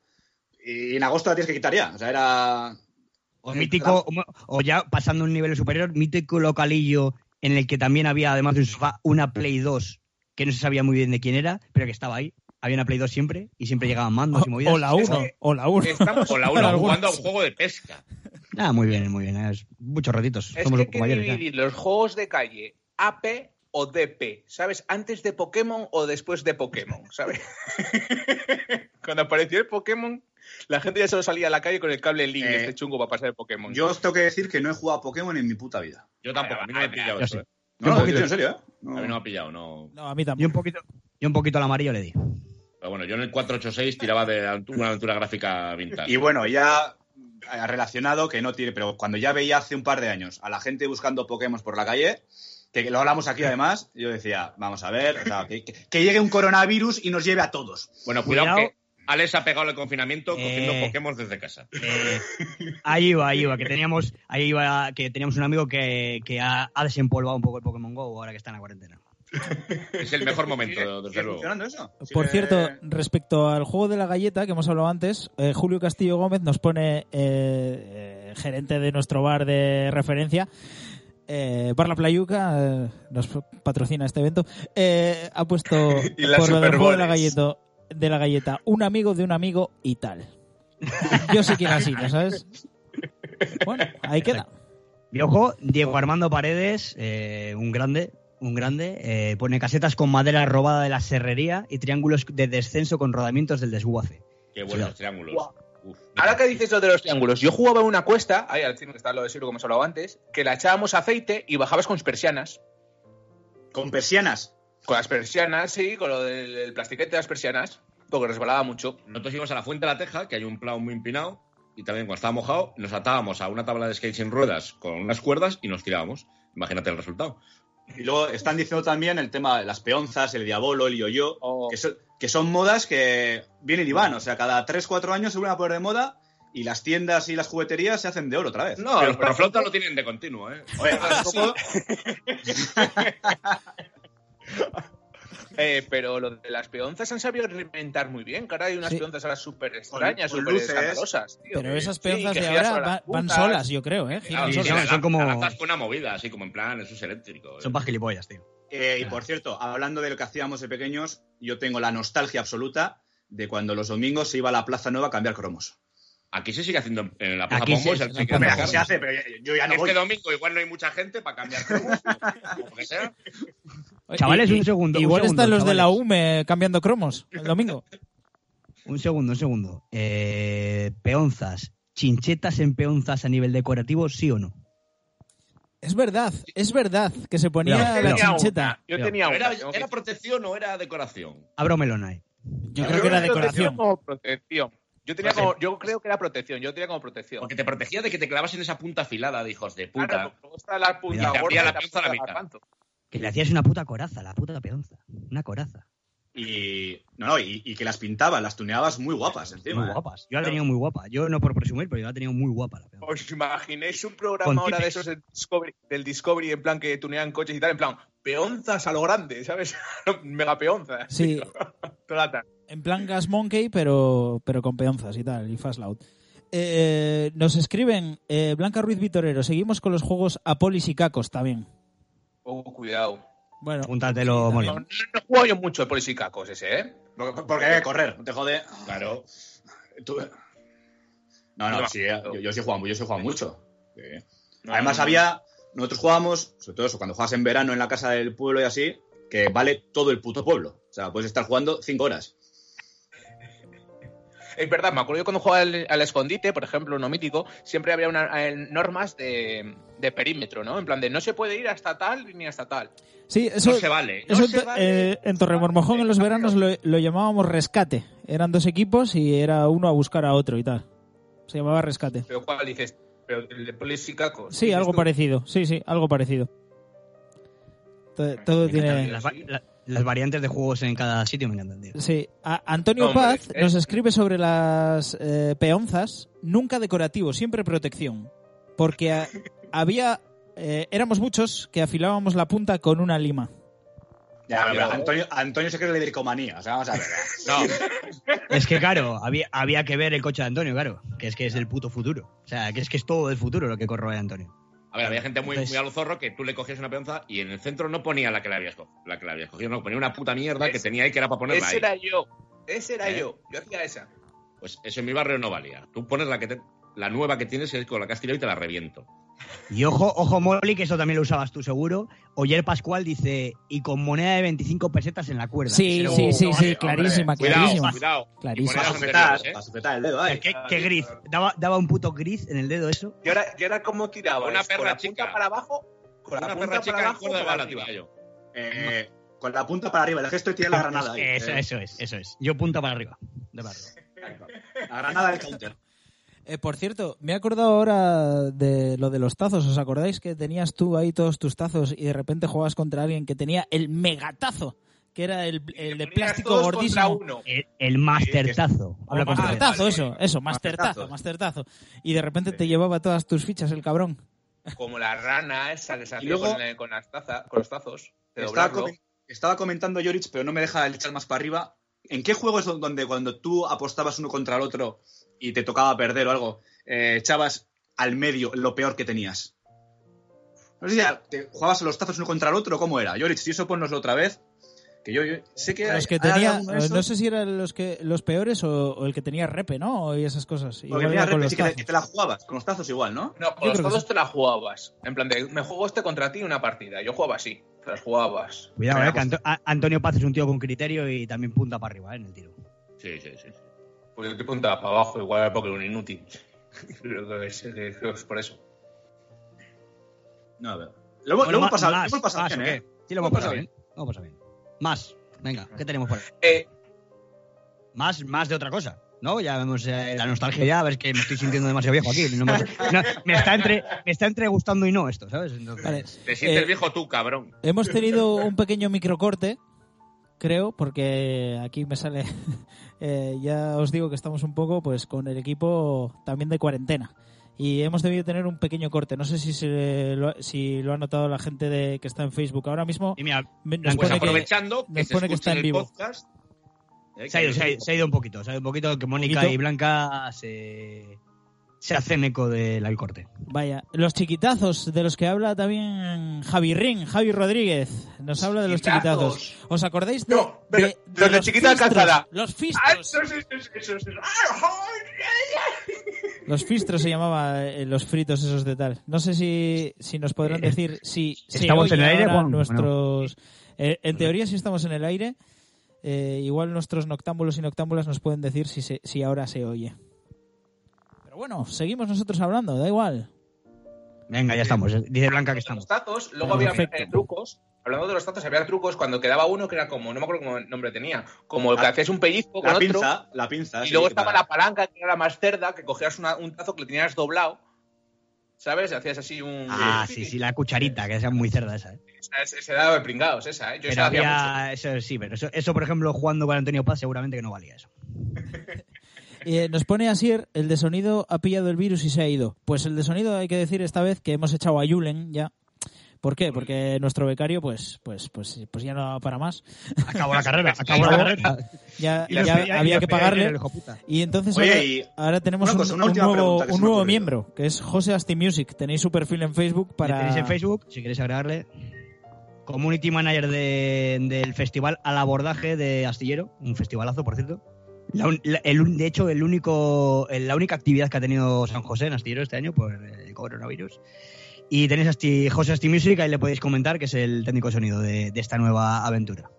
y en agosto la tienes que quitar ya. O sea, era. O mítico, o ya pasando a un nivel superior, mítico localillo en el que también había, además de un sofá, una Play 2 que no se sabía muy bien de quién era, pero que estaba ahí. Había una Play 2 siempre y siempre llegaban mandos y movidas. o la 1, que- o la 1. Estamos Con la Para una algunos. jugando a un juego de pesca. Ah, muy bien, muy bien. Es muchos ratitos. Es Somos que dividir los juegos de calle AP o DP, ¿sabes? Antes de Pokémon o después de Pokémon, ¿sabes? Cuando apareció el Pokémon, la gente ya solo salía a la calle con el cable link, Eh, este chungo para pasar el Pokémon. Yo os tengo que decir que no he jugado a Pokémon en mi puta vida. Yo tampoco, a mí no me ha pillado Yo eso. sí. eh. No, un no, poquito. en serio, ¿eh? No. A mí no me ha pillado, no. No, a mí Y tampoco. un poquito, y un poquito al amarillo le di. Pero bueno, yo en el 486 tiraba de una aventura gráfica vintage. Y bueno, ya eh, relacionado, que no tiene, pero cuando ya veía hace un par de años a la gente buscando Pokémon por la calle, que lo hablamos aquí además, yo decía, vamos a ver, o sea, que, que- que llegue un coronavirus y nos lleve a todos. Bueno, cuidado, Cuidado. que Alex ha pegado el confinamiento cogiendo Eh. Pokémon desde casa. Eh, ahí iba, ahí iba, que teníamos, ahí iba, que teníamos un amigo que, que ha, ha desempolvado un poco el Pokémon Go ahora que está en la cuarentena. Es el mejor momento, ¿Sigue, desde luego. funcionando eso? Por cierto, respecto al juego de la galleta que hemos hablado antes, eh, Julio Castillo Gómez nos pone, eh, eh, gerente de nuestro bar de referencia, eh, Bar La Playuca, eh, nos patrocina este evento, eh, ha puesto por lo del juego de la, galleta, de la galleta un amigo de un amigo y tal. Yo sé quién ha sido, ¿sabes? Bueno, ahí queda. Y ojo, Diego Armando Paredes, eh, un grande, un grande, eh, pone casetas con madera robada de la serrería y triángulos de descenso con rodamientos del desguace. Qué buenos triángulos. Uf, Ahora que dices lo de los triángulos, yo jugaba en una cuesta, ahí al cine que está lo de Siro, como hemos hablado antes, que la echábamos aceite y bajabas con persianas. Con persianas. Con las persianas, sí, con lo del el plastiquete de las persianas, porque resbalaba mucho. Nosotros íbamos a la Fuente de la Teja, que hay un plan muy empinado, y también cuando estaba mojado, nos atábamos a una tabla de skate sin ruedas con unas cuerdas y nos tirábamos. Imagínate el resultado. Y luego están diciendo también el tema de las peonzas, el diabolo, el yo-yo, Oh. que, son, que son modas que vienen y van. O sea, cada 3-4 años se vuelven a poner de moda y las tiendas y las jugueterías se hacen de oro otra vez. No, pero, pero flota lo tienen de continuo, ¿eh? Oye, Eh, pero lo de las peonzas han sabido reinventar muy bien, ahora hay unas Sí. peonzas ahora súper extrañas, con súper escandalosas. tío. Pero esas Sí, peonzas que de ahora va- van solas, yo creo, ¿eh? Giran sí, solas. son- como- con una movida, así como en plan, eso es eléctrico. ¿eh? Son para gilipollas, tío. Eh, y por cierto, hablando de lo que hacíamos de pequeños, yo tengo la nostalgia absoluta de cuando los domingos se iba a la Plaza Nueva a cambiar cromos. Aquí se sigue haciendo en la Plaza Aquí Pombo. sí, se- hace, pero yo ya no voy. Este domingo igual no hay mucha gente para cambiar cromos, o lo que sea. Chavales, Y- un segundo, un Igual segundo, están los de la chavales. UME cambiando cromos el domingo. Un segundo, un segundo. Eh, peonzas. ¿Chinchetas en peonzas a nivel decorativo, sí o no? Es verdad, es verdad que se ponía la chincheta. Yo tenía una. ¿Era, tengo que- ¿Era protección o era decoración? Abro melón ahí. Yo creo que era decoración. como protección. Yo, tenía como, yo creo que era protección, yo tenía como protección. Porque te protegía de que te clavas en esa punta afilada de hijos de puta. Claro, la punta Cuidado. Te abría la y la punta mitad. Que le hacías una puta coraza, la puta peonza. Una coraza. Y, no, no, y, y que las pintabas, las tuneabas muy guapas encima. Muy ¿eh? guapas. Yo la he tenido muy guapa. Yo no por presumir, pero yo la he tenido muy guapa la peonza. ¿Os imaginéis un programa Con ahora de esos del Discovery, del Discovery en plan que tunean coches y tal, en plan, peonzas a lo grande, ¿sabes? Mega peonzas. Sí, en plan Gas Monkey, pero, pero con peonzas y tal, y Fast Loud. Eh, nos escriben eh, Blanca Ruiz Vitorero, seguimos con los juegos Apolis y Cacos también. Oh, cuidado. Bueno, Apúntatelo, Molly. No, no, no juego yo mucho de polisicacos ese, ¿eh? Porque, porque hay que correr, no te jode. Claro. Tú- No, no, sí, eh, yo, yo sí he jugado, yo sí he jugado mucho. Sí. Además había, nosotros jugábamos, sobre todo eso, cuando juegas en verano en la casa del pueblo y así, que vale todo el puto pueblo. O sea, puedes estar jugando cinco horas. Es verdad, me acuerdo yo cuando jugaba al, al escondite, por ejemplo, uno mítico, siempre había unas normas de, de perímetro, ¿no? En plan de no se puede ir hasta tal ni hasta tal. sí, eso, no se vale. No eso se en, vale. eh, en Torremormojón en los veranos lo, lo llamábamos rescate. Eran dos equipos y era uno a buscar a otro y tal. Se llamaba rescate. Pero ¿cuál dices? Pero el de polisicacos. Sí, dices algo tú. parecido. Sí, sí, algo parecido. Todo, todo tiene... Las, va- la- las variantes de juegos en cada sitio me encantan, tío. Sí, a- Antonio Hombre, Paz eh. nos escribe sobre las eh, peonzas, nunca decorativo, siempre protección. Porque a- había, eh, éramos muchos que afilábamos la punta con una lima. Ya, pero- pero Antonio, Antonio se cree la hidrocomanía. O sea, vamos a ver. No, Es que, claro, había, había que ver el coche de Antonio, claro. Que es que es el puto futuro. O sea, que es que es todo el futuro lo que corroe Antonio. A ver, había gente muy, Entonces- muy a lo zorro que tú le cogías una peonza y en el centro no ponía la que le habías, la que le habías cogido, no, ponía una puta mierda que Ese- tenía ahí que era para ponerla Ese ahí. era yo. Ese era ¿Eh? yo. Yo hacía esa. Pues eso en mi barrio no valía. Tú pones la que te- la nueva que tienes es con la que has tirado y te la reviento. Y ojo, ojo, Molly, que eso también lo usabas tú seguro. Oyer Pascual dice, y con moneda de 25 pesetas en la cuerda. Sí, Pero- sí, sí, no, sí, hombre, clarísima, Cuidado, clarísima. cuidado. Clarísima. Y Para monedas sujetar, anteriores, ¿eh? para sujetar el dedo, ahí. ¿Qué, qué gris? Daba, daba un puto gris en el dedo eso. Y ahora, y ahora ¿cómo tiraba? Una con perra la punta chica. para abajo, con la Una punta perra chica para abajo, de para bala, arriba. tía, yo. Eh, con la punta para arriba, el gesto de tirar la granada. ahí. Eso, Eh, eso es, eso es. Yo punta para arriba. De para arriba. La granada del counter. Eh, por cierto, me he acordado ahora de lo de los tazos. ¿Os acordáis que tenías tú ahí todos tus tazos y de repente jugabas contra alguien que tenía el megatazo? Que era el, el de plástico gordísimo. uno. El, el mastertazo. Habla con Master propiedad. tazo, eso, eso, master tazo, Mastertazo. master tazo. Y de repente te llevaba todas tus fichas el cabrón. Como la rana esa que luego- con, eh, con las taza- con los tazos. De estaba comentando Yorich, pero no me deja echar más para arriba. ¿En qué juego es donde cuando tú apostabas uno contra el otro y te tocaba perder o algo, eh, echabas al medio lo peor que tenías? No sé si ya te jugabas a los tazos uno contra el otro, ¿cómo era? Yorich, si eso ponnoslo otra vez. Que yo, yo sé que. Los que tenía, eh, no sé si eran los que los peores o, o el que tenía repe, ¿no? Y esas cosas. porque Igual tenía los y que, te, tazos. que te la jugabas, con los tazos igual, ¿no? No, Yo con los tazos sí. te la jugabas. En plan de, me juego este contra ti una partida. Yo jugaba así. Te las jugabas. Cuidado, eh, que Anto- a- Antonio Paz es un tío con criterio y también punta para arriba eh, en el tiro. Sí, sí, sí. Pues yo te preguntaba para abajo, igual porque era un inútil. Creo que es, por eso. No, a ver. Lo, hemos- Bueno, lo hemos pasado, más, lo hemos pasado más, bien, ¿o ¿eh? qué? Sí, lo hemos pasado bien. Lo hemos pasado bien. Más. Venga, ¿qué tenemos por ahí? Eh, Más, más de otra cosa. ¿No? Ya vemos eh, la nostalgia ya, a ver que me estoy sintiendo demasiado viejo aquí. No me, no, me está entre, me está entre gustando y no esto, ¿sabes? Entonces, Vale. Te sientes Eh, viejo tú, cabrón. Hemos tenido un pequeño microcorte, creo, porque aquí me sale. Eh, ya os digo que estamos un poco pues con el equipo también de cuarentena. Y hemos debido tener un pequeño corte. No sé si, se lo, si lo ha notado la gente de, que está en Facebook ahora mismo. Y mira, nos Pues que- aprovechando que, nos se pone que escuche está en el vivo. podcast. eh, se ha, ido, que- se, ha ido, se ha ido un poquito, se ha ido un poquito que Mónica y Blanca se, se hacen eco del corte. Vaya, los chiquitazos de los que habla también Javi Ring, Javi Rodríguez, nos habla de los Chiquitazos. chiquitazos. ¿Os acordáis de, No, pero de- los de los chiquita fistros? calzada. Los ¡Ah, fistros. Los fistros se llamaba eh, los fritos esos de tal. No sé si, si nos podrán Eh, decir si se ¿estamos oye en el aire, ahora Juan, o no? nuestros eh, en teoría si estamos en el aire. eh, igual nuestros noctámbulos y noctámbulas nos pueden decir si se- si ahora se oye. Pero bueno, seguimos nosotros hablando, da igual. Venga, ya estamos. Dice Blanca que Los estamos. tazos, luego había eh, trucos. Hablando de los tazos, había trucos cuando quedaba uno que era como, no me acuerdo cómo nombre tenía, como el que La- hacías un pellizco con La otro. pinza, la pinza. Y sí, luego estaba para- la palanca, que era la más cerda, que cogías una- un tazo que le tenías doblado. ¿Sabes? Y hacías así un. Ah, sí, sí, la cucharita, que esa es muy cerda esa. ¿eh? Esa, esa era de pringados, esa, ¿eh? Yo Pero esa la hacía mucho. había, eso sí, pero eso, eso, por ejemplo, jugando con Antonio Paz, seguramente que no valía eso. Eh, nos pone Asier, el de sonido ha pillado el virus y se ha ido. Pues el de sonido hay que decir esta vez que hemos echado a Julen ya. ¿Por qué? Porque nuestro becario, pues, pues, pues, pues ya no daba para más. Acabó la carrera, acabó la carrera. Ya, había que pagarle. Y entonces Oye, ahora, y ahora tenemos una un, cosa, una un última nuevo, un miembro, que es José Asti Music. Tenéis su perfil en Facebook para... Tenéis en Facebook, si queréis agregarle. Community Manager de- del festival Al Abordaje de Astillero, un festivalazo, por cierto. La un- la- el un- de hecho, el único, la única actividad que ha tenido San José en Astillero este año por el coronavirus. Y tenéis Asti, José Asti Music, ahí le podéis comentar, que es el técnico de sonido de, de esta nueva aventura.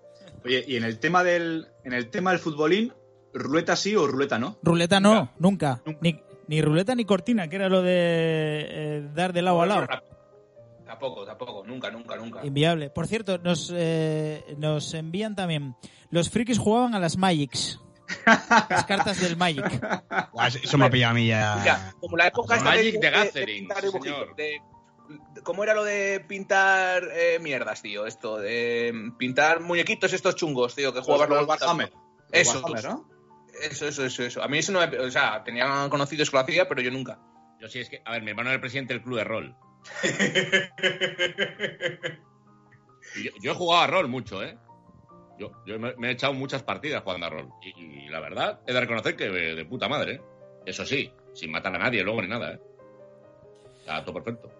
Oye, y en el tema del, en el tema del futbolín, ruleta sí o ruleta no. Ruleta no, nunca. Ni, ni ruleta ni cortina, que era lo de eh, dar de lado a lado. Tampoco, tampoco, nunca, nunca, nunca. Inviable. Por cierto, nos, eh, nos envían también. Los frikis jugaban a las Magics. Las cartas del Magic. Eso me ha pillado a mí ya. Mira, como la época esta Magic de Gathering, dibujitos, señor. de- de- ¿Cómo era lo de pintar eh, mierdas, tío? Esto, de mm, pintar muñequitos estos chungos, tío, que jugabas Los Warhammer. Eso, Warhammer, ¿no? Eso, eso, eso, eso. A mí eso no me... O sea, tenía conocidos que lo hacía, pero yo nunca. Yo sí, es que, a ver, mi hermano era el presidente del club de rol. Yo, yo he jugado a rol mucho, ¿eh? Yo, yo me, me he echado muchas partidas jugando a rol. Y, y la verdad, he de reconocer que de, de puta madre, ¿eh? Eso sí, sin matar a nadie luego ni nada, ¿eh? Sea, todo perfecto.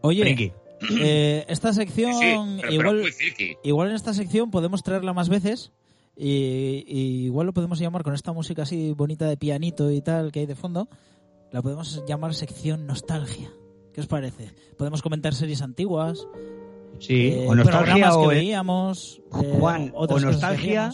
Oye, eh, esta sección, Sí, pero, pero igual, igual en esta sección podemos traerla más veces. Y, y igual lo podemos llamar con esta música así bonita de pianito y tal que hay de fondo. La podemos llamar sección nostalgia. ¿Qué os parece? Podemos comentar series antiguas, Sí, eh, o nostalgia programas o, que veíamos, eh, Juan, o nostalgia,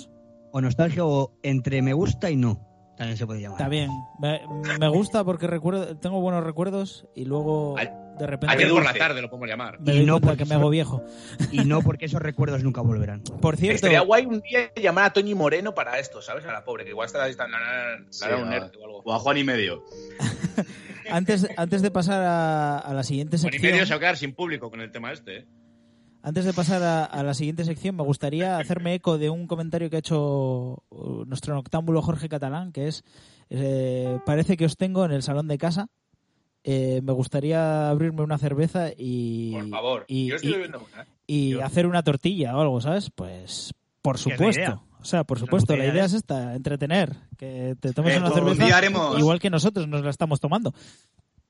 o nostalgia o entre me gusta y no. También se puede llamar. Está bien. Me, me gusta porque recuerdo, tengo buenos recuerdos y luego de repente Ayer por la tarde lo podemos llamar. me Y no porque que me hago viejo. Y no porque esos recuerdos nunca volverán. Por cierto, Estaría guay un día llamar a Toñi Moreno para esto, ¿sabes? A la pobre, que igual está, la- Sí, o algo. O a Juan y medio. antes, antes de pasar a, a la siguiente Bueno, y sección, medio se va a quedar sin público con el tema este, ¿eh? Antes de pasar a, a la siguiente sección, me gustaría hacerme eco de un comentario que ha hecho uh, nuestro noctámbulo Jorge Catalán, que es eh, parece que os tengo en el salón de casa. Eh, me gustaría abrirme una cerveza y, Por favor. y, yo estoy y- bebiendo una. ¿eh? y Yo- hacer una tortilla o algo, ¿sabes? Pues por es supuesto. idea. O sea, por Es supuesto, la idea, idea ¿eh? es esta, entretener, que te tomes Eh, una un cerveza haremos- igual que nosotros nos la estamos tomando.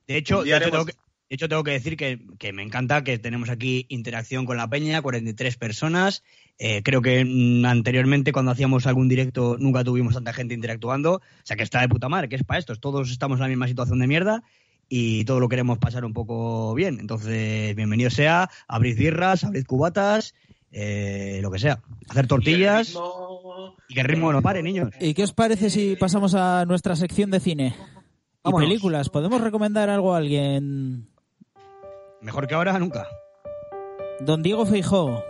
De hecho, de hecho, haremos- tengo que, de hecho, tengo que decir que, que me encanta que tenemos aquí interacción con la peña, 43 personas. Eh, creo que mm, anteriormente, cuando hacíamos algún directo, nunca tuvimos tanta gente interactuando. O sea, que está de puta madre, que es para estos. Todos estamos en la misma situación de mierda y todo lo queremos pasar un poco bien. Entonces, bienvenido sea, abrid birras, abrid cubatas eh, lo que sea. Hacer tortillas y que el ritmo no pare, niños. ¿Y qué os parece si pasamos a nuestra sección de cine? Y Vámonos. películas. ¿Podemos recomendar algo a alguien? Mejor que ahora, nunca. Don Diego Feijó.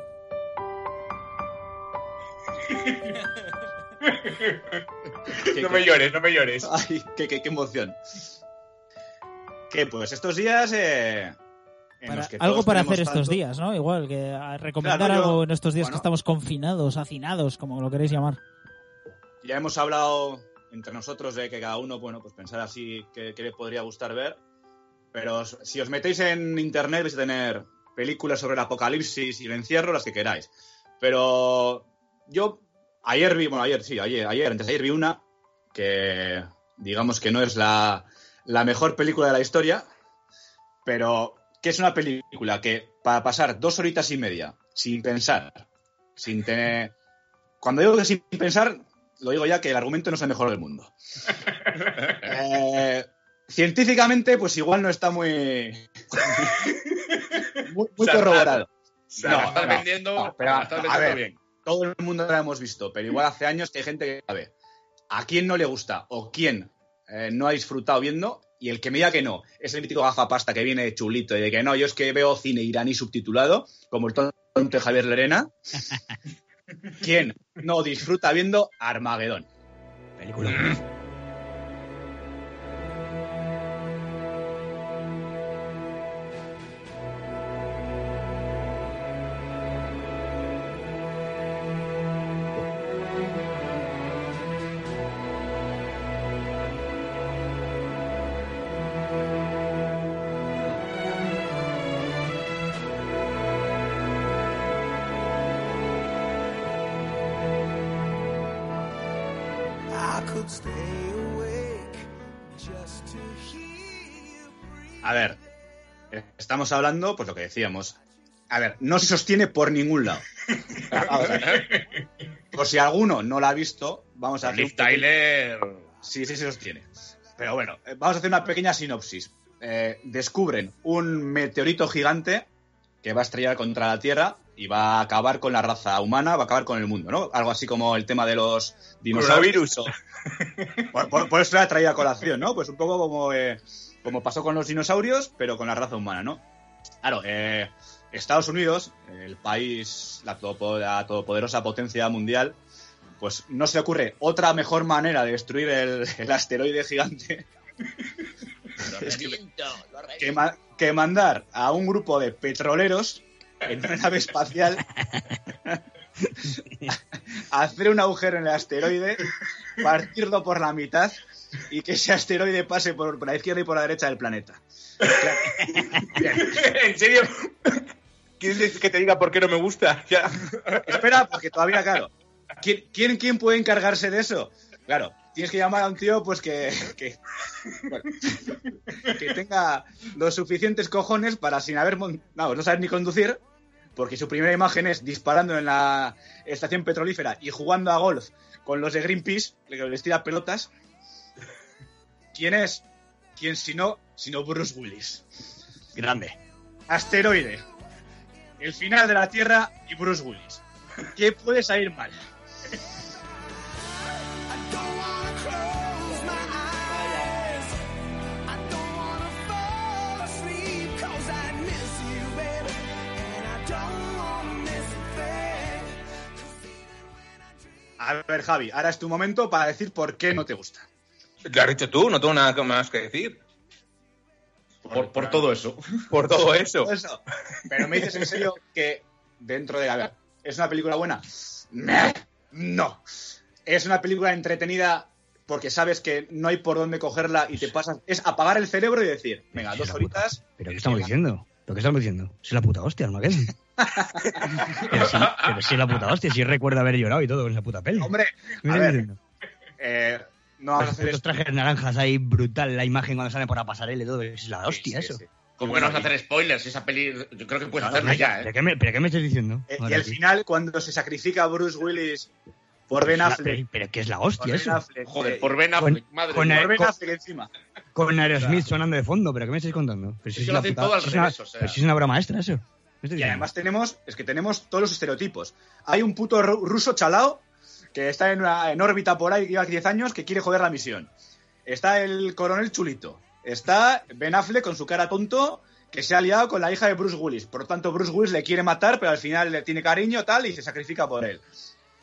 No me llores, no me llores. Ay, qué, qué- qué emoción. Que pues estos días. eh, en Para- los que algo para hacer estos tanto- días, ¿no? Igual, que a recomendar Claro, yo- algo en estos días que estamos confinados, hacinados, como lo queréis llamar. Ya hemos hablado entre nosotros de que cada uno, bueno, pues pensar así que, que le podría gustar ver. Pero si os metéis en internet vais a tener películas sobre el apocalipsis y el encierro, las que queráis. Pero yo ayer vi, bueno, ayer, sí, ayer, ayer, antes de ayer vi una que digamos que no es la, la mejor película de la historia, pero que es una película que para pasar dos horitas y media sin pensar, sin tener... Cuando digo que sin pensar, lo digo ya que el argumento no es el mejor del mundo. Eh, científicamente, pues igual no está muy. muy, corroborado. Se la estás vendiendo, no, pero, estás a vendiendo ver, bien. Todo el mundo la hemos visto, pero igual hace años que hay gente que sabe a quién no le gusta o quién eh, no ha disfrutado viendo. Y el que me diga que no, es el mítico gafapasta que viene chulito y de que no, yo es que veo cine iraní subtitulado, como el tonto de Javier Lerena. ¿Quién no disfruta viendo Armagedón? Película. Estamos hablando, pues lo que decíamos. A ver, no se sostiene por ningún lado. Vamos a ver. Por si alguno no la ha visto, vamos a hacer. Liv Tyler. Sí, sí se sostiene. Pero bueno, eh, vamos a hacer una pequeña sinopsis. Eh, descubren un meteorito gigante que va a estrellar contra la Tierra y va a acabar con la raza humana, va a acabar con el mundo, ¿no? Algo así como el tema de los dinosaurios. Por, por- por eso la traía a colación, ¿no? Pues un poco como, eh, como pasó con los dinosaurios, pero con la raza humana, ¿no? Claro, eh, Estados Unidos, el país, la, todopo- la todopoderosa potencia mundial, pues no se le ocurre otra mejor manera de destruir el, el asteroide gigante Es que- que, ma- que mandar a un grupo de petroleros en una nave espacial a hacer un agujero en el asteroide, partirlo por la mitad y que ese asteroide pase por, por la izquierda y por la derecha del planeta. ¿En serio? ¿Quieres que te diga por qué no me gusta? Ya. Espera, porque todavía, claro. ¿Quién, quién, quién puede encargarse de eso? Claro, tienes que llamar a un tío pues que, que, bueno, que tenga los suficientes cojones para sin haber no, no saber ni conducir, porque su primera imagen es disparando en la estación petrolífera y jugando a golf con los de Greenpeace, que les tira pelotas. ¿Quién es? ¿Quién si no? Sino Bruce Willis. Grande. Asteroide. El final de la Tierra y Bruce Willis. ¿Qué puede salir mal? A ver, Javi, ahora es tu momento para decir por qué no te gusta. Lo has dicho tú, no tengo nada más que decir. Por, por todo eso. Por todo eso. Todo eso. Pero me dices en serio que dentro de... A ver, ¿es una película buena? No. Es una película entretenida porque sabes que no hay por dónde cogerla y te pasas... Es apagar el cerebro y decir, venga, dos la horitas... ¿Pero qué estamos diciendo? ¿Pero qué estamos diciendo? Es la puta hostia, Armageddon. pero, sí, pero sí es la puta hostia. Sí recuerdo haber llorado y todo con esa puta peli. Hombre, ¿Qué me a ver, eh, no vamos a hacer trajes naranjas ahí, brutal la imagen cuando salen por la pasarela y todo. Es la hostia eso. sí. ¿Cómo que no vas a hacer spoilers? Esa peli, yo creo que puedes hacerlo ya, ¿Pero ¿eh? qué me, pero qué me estás diciendo? Eh, y al final, cuando se sacrifica Bruce Willis por Ben Affleck... Pero, pero que es la hostia eso. Affleck, Joder, eh, por Ben Con- Affleck, madre con mía. por Ben con- Affleck encima. Con Aerosmith sonando de fondo, pero ¿qué me estáis contando? Pero si Es es lo hacen todo al si es una- revés, o sea. pero si es una obra maestra eso. Y además tenemos, es que tenemos todos los estereotipos. Hay un puto ru- ruso chalao que está en, una- en órbita por ahí, que lleva 10 años, que quiere joder la misión. Está el coronel chulito. Está Ben Affleck con su cara tonto, que se ha liado con la hija de Bruce Willis. Por lo tanto, Bruce Willis le quiere matar, pero al final le tiene cariño tal y se sacrifica por él.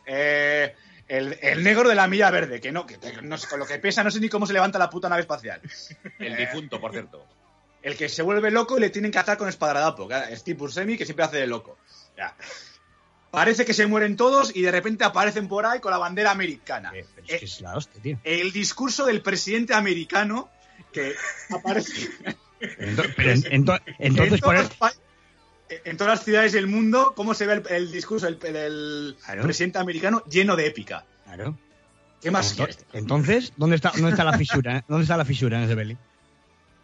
Eh, el, el negro de la milla verde, que no, que, que no sé, con lo que pesa no sé ni cómo se levanta la puta nave espacial. El difunto, por cierto. El que se vuelve loco y le tienen que atar con espadradapo. que- Steve Buscemi, que siempre hace de loco. Ya. Parece que se mueren todos y de repente aparecen por ahí con la bandera americana. Eh, pero es que es la hostia, tío. El discurso del presidente americano que aparece pero en- entonces, en, por el- todas las ciudades del mundo, cómo se ve el, el discurso del, del Claro. presidente americano lleno de épica. Claro. ¿Qué más quieres? Entonces, ¿dónde está, ¿dónde está la fisura? eh? ¿Dónde está la fisura en ese peli?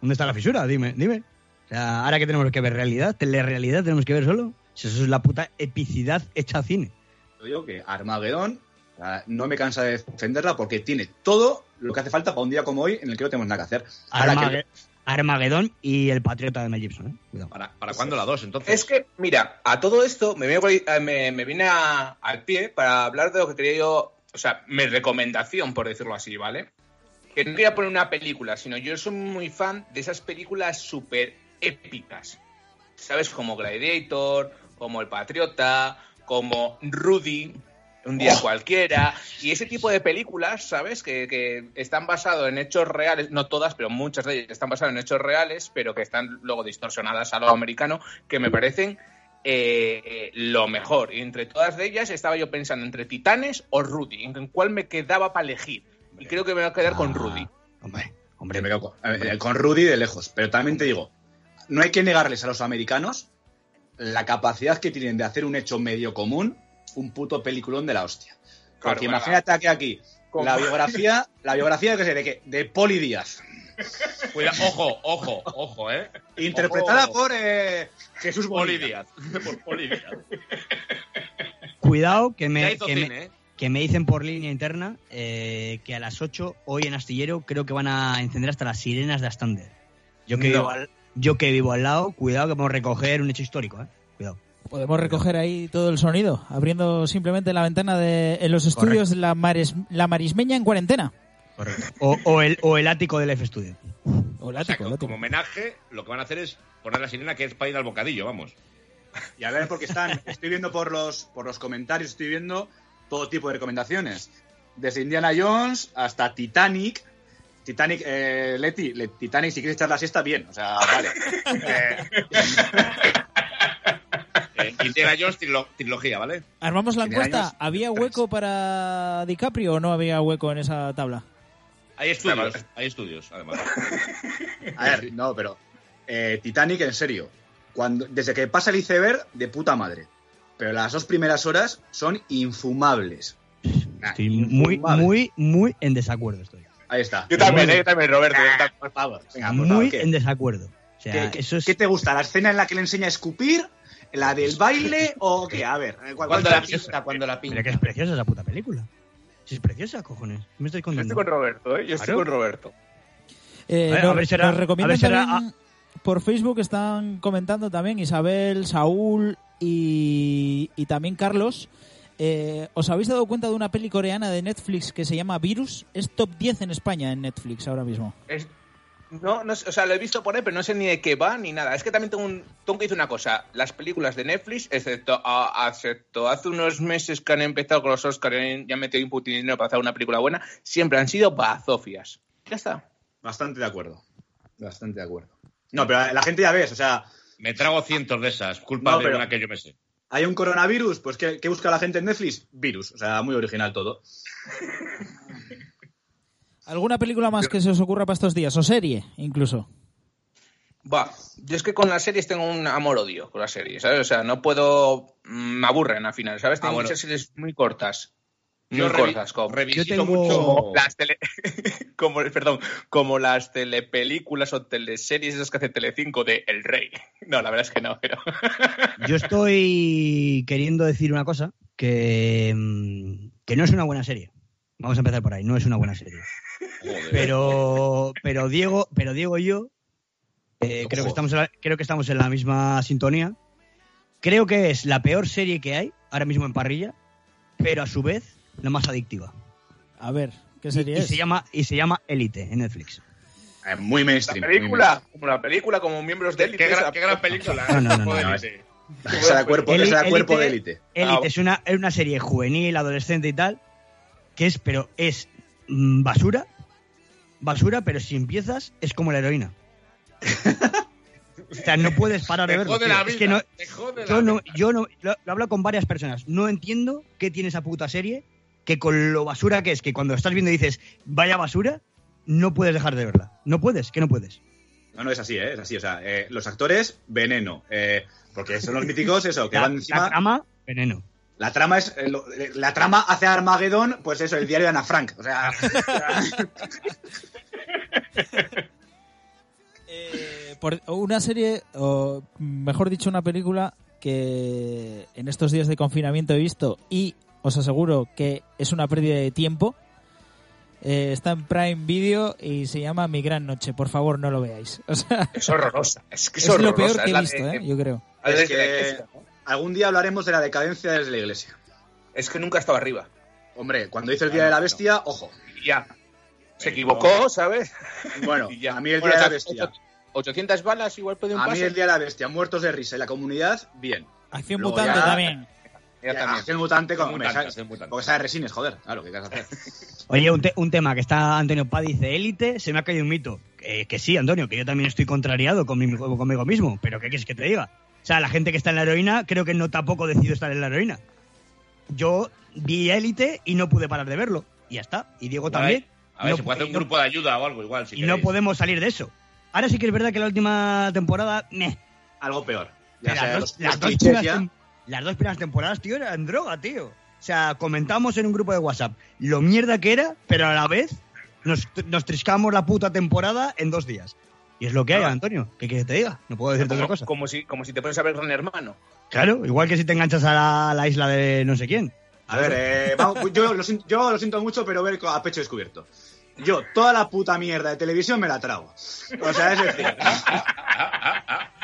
¿Dónde está la fisura? Dime, dime. O sea, ahora que tenemos que ver realidad, realidad tenemos que ver solo. Si eso es la puta epicidad hecha cine. Yo digo que Armagedón no me cansa de defenderla porque tiene todo lo que hace falta para un día como hoy en el que no tenemos nada que hacer. Ahora que- Armage- Armagedón y el patriota de Mel Gibson, ¿eh? Cuidado. ¿Para, para cuándo la 2, entonces? Es que, mira, a todo esto me, vine- eh, me, me vine a- al pie para hablar de lo que quería yo, o sea, mi recomendación, por decirlo así, ¿vale? Que no quería poner una película, sino yo soy muy fan de esas películas súper épicas. ¿Sabes? Como Gladiator, como El Patriota, como Rudy, un día cualquiera, y ese tipo de películas, ¿sabes? Que, que están basadas en hechos reales, no todas, pero muchas de ellas están basadas en hechos reales, pero que están luego distorsionadas a lo americano, que me parecen eh, eh, lo mejor. Y entre todas de ellas estaba yo pensando entre Titanes o Rudy, en cuál me quedaba para elegir. Y creo que me voy a quedar con Ah, Rudy. Hombre, Hombre, hombre. me quedo con, a ver, con Rudy de lejos. Pero también te digo, no hay que negarles a los americanos la capacidad que tienen de hacer un hecho medio común, un puto peliculón de la hostia. Claro, Porque bueno, imagínate que aquí ¿Cómo? la biografía, la biografía que sé, de qué, de Poli Díaz, Cuida, ojo, ojo, ojo, ¿eh? interpretada Ojo. por eh, Jesús Poli. Díaz. Por Poli Díaz. Cuidado que me, ¿eh? que me dicen por línea interna eh, que a las 8 hoy en Astillero creo que van a encender hasta las sirenas de Astander. Yo que, No. al, yo que vivo al lado, cuidado que podemos recoger un hecho histórico, ¿eh? Cuidado. Podemos recoger ahí todo el sonido, abriendo simplemente la ventana de en los estudios de la, Mares- la Marismeña en cuarentena. Correcto. O, o el, o el ático del F Studio. O el O sea, ático, como, el ático. como homenaje, lo que van a hacer es poner la sirena que es para ir al bocadillo, vamos. Y a ver, porque están, estoy viendo por los, por los comentarios, estoy viendo todo tipo de recomendaciones. Desde Indiana Jones hasta Titanic. Titanic, eh, Leti, le- Titanic, si quieres echar la siesta, bien. O sea, vale. Eh, Eh, Indiana Jones trilo- trilogía, ¿vale? Armamos la encuesta. años, ¿Había tres. hueco para DiCaprio o no había hueco en esa tabla? Hay estudios, hay estudios, además. a ver, no, pero eh, Titanic, en serio. Cuando, desde que pasa el iceberg, de puta madre. Pero las dos primeras horas son infumables. Nah, Estoy muy, muy, muy en desacuerdo estoy. Ahí está. Yo también, ¿eh? yo también, Roberto. yo también. Por favor. Venga, por favor, Muy ¿qué? en desacuerdo. O sea, ¿Qué, eso es... qué te gusta? ¿La escena en la que le enseña a escupir? ¿La del baile? ¿O qué? A ver, ¿cuál, cuál Cuando la pinta, cuando la pinta. que es preciosa esa puta película. Si es preciosa, cojones. Me estoy Yo contando. estoy con Roberto, ¿eh? Yo estoy con Roberto. Eh, A ver, nos, a ver si era- nos recomiendan a ver si era- también por Facebook, están comentando también Isabel, Saúl y, y también Carlos. Eh, ¿Os habéis dado cuenta de una peli coreana de Netflix que se llama Virus? Es top 10 en España en Netflix ahora mismo. Es- no, no sé, o sea, lo he visto por ahí, pero no sé ni de qué va ni nada. Es que también tengo, un, tengo que decir una cosa. Las películas de Netflix, excepto, a- excepto hace unos meses que han empezado con los Oscars y ya han metido input y dinero para hacer una película buena, siempre han sido bazofias. Ya está. Bastante de acuerdo. Bastante de acuerdo. No, pero la gente ya ves, o sea, Me trago cientos de esas, culpa No, de pero- una que yo me sé. Hay un coronavirus, pues ¿qué, qué busca la gente en Netflix? Virus, o sea, muy original todo. ¿Alguna película más que se os ocurra para estos días? ¿O serie, incluso? Va, yo es que con las series tengo un amor-odio con las series, ¿sabes? O sea, no puedo... mm, Me aburren al final, ¿sabes? Ah, Tengo bueno. muchas series muy cortas. Muy Yo revi- cortas, como... revisito Yo tengo- mucho... las tele como perdón como las telepelículas o teleseries esas que hace Telecinco de El Rey no la verdad es que no pero Yo estoy queriendo decir una cosa que, mm, que no es una buena serie. Vamos a empezar por ahí, no es una buena serie. Pero, pero Diego, pero Diego y yo eh, creo, que estamos en la, creo que estamos en la misma sintonía creo que es la peor serie que hay ahora mismo en parrilla, pero a su vez la más adictiva. A ver, ¿qué Y, serie y es? se llama y se llama Elite en Netflix. Eh, muy La mainstream. muy película, como la película, como miembros de Qué, élite. qué gran, esa- qué gran película. No, no, no, Joder, no, ese. Esa da cuerpo, Eli- esa da cuerpo de Elite- élite. Elite Ah, es una, es una serie juvenil, adolescente y tal, que es, pero es mm, basura, basura, pero si empiezas es como la heroína. o sea, no puedes parar de verlo. la Es que no, yo la no, yo no, lo, lo hablo con varias personas. No entiendo qué tiene esa puta serie que con lo basura que es, que cuando estás viendo dices, vaya basura, no puedes dejar de verla. No puedes, que no puedes. No, no, es así, ¿eh? Es así. O sea, eh, los actores, veneno. eh, porque son los míticos, eso, que La, van la encima. trama, veneno. La trama es. eh, lo- la trama hace Armagedón, pues eso, el diario de Ana Frank. O sea. Por una serie, o mejor dicho, una película que en estos días de confinamiento he visto y os aseguro que es una pérdida de tiempo. Eh, está en Prime Video y se llama Mi Gran Noche. Por favor, no lo veáis. O sea, Es horrorosa. Es que es, es lo horrorosa. peor es que he visto, de- ¿eh? yo creo. Es que- algún día hablaremos de la decadencia desde la iglesia. Es que nunca estaba arriba. Hombre, cuando hice el día de la bestia, ojo. Ya. Se equivocó, ¿sabes? Bueno, Y ya. a mí el Bueno, día de la bestia. ocho- 800 balas igual puede un A mí pase. el día de la bestia, muertos de risa y la comunidad, bien. Acción Luego mutante ya- también. Ya, también. Acción mutante con. Mutante, mutante. Porque sabe resines, joder. Claro, ¿qué quieres hacer? Oye, un, te- un tema que está Antonio Paz dice élite, se me ha caído un mito. Que, que sí, Antonio, que yo también estoy contrariado con mi- conmigo mismo, pero ¿qué quieres que te diga? O sea, la gente que está en la heroína, creo que no tampoco decidió estar en la heroína. Yo vi élite y no pude parar de verlo. Y ya está. Y Diego Igual también. A ver, No- se puede hacer un no- grupo de ayuda o algo igual. Si y no podemos salir de eso. Ahora sí que es verdad que la última temporada, meh. Algo peor. Ya sea, las, los, dos, las los dos clichés primeras ya. Las dos primeras temporadas, tío, eran droga, tío. O sea, comentamos en un grupo de WhatsApp lo mierda que era, pero a la vez nos, nos triscamos la puta temporada en dos días. Y es lo que hay, Ah. Antonio. ¿Qué quieres que te diga? No puedo decirte como, otra cosa. como si, como si te pones a ver Gran Hermano. Claro, igual que si te enganchas a la, a la isla de no sé quién. A ver, eh, vamos, yo, lo, sin- yo lo siento mucho, pero ver a pecho descubierto. Yo, toda la puta mierda de televisión me la trago. O sea, es decir,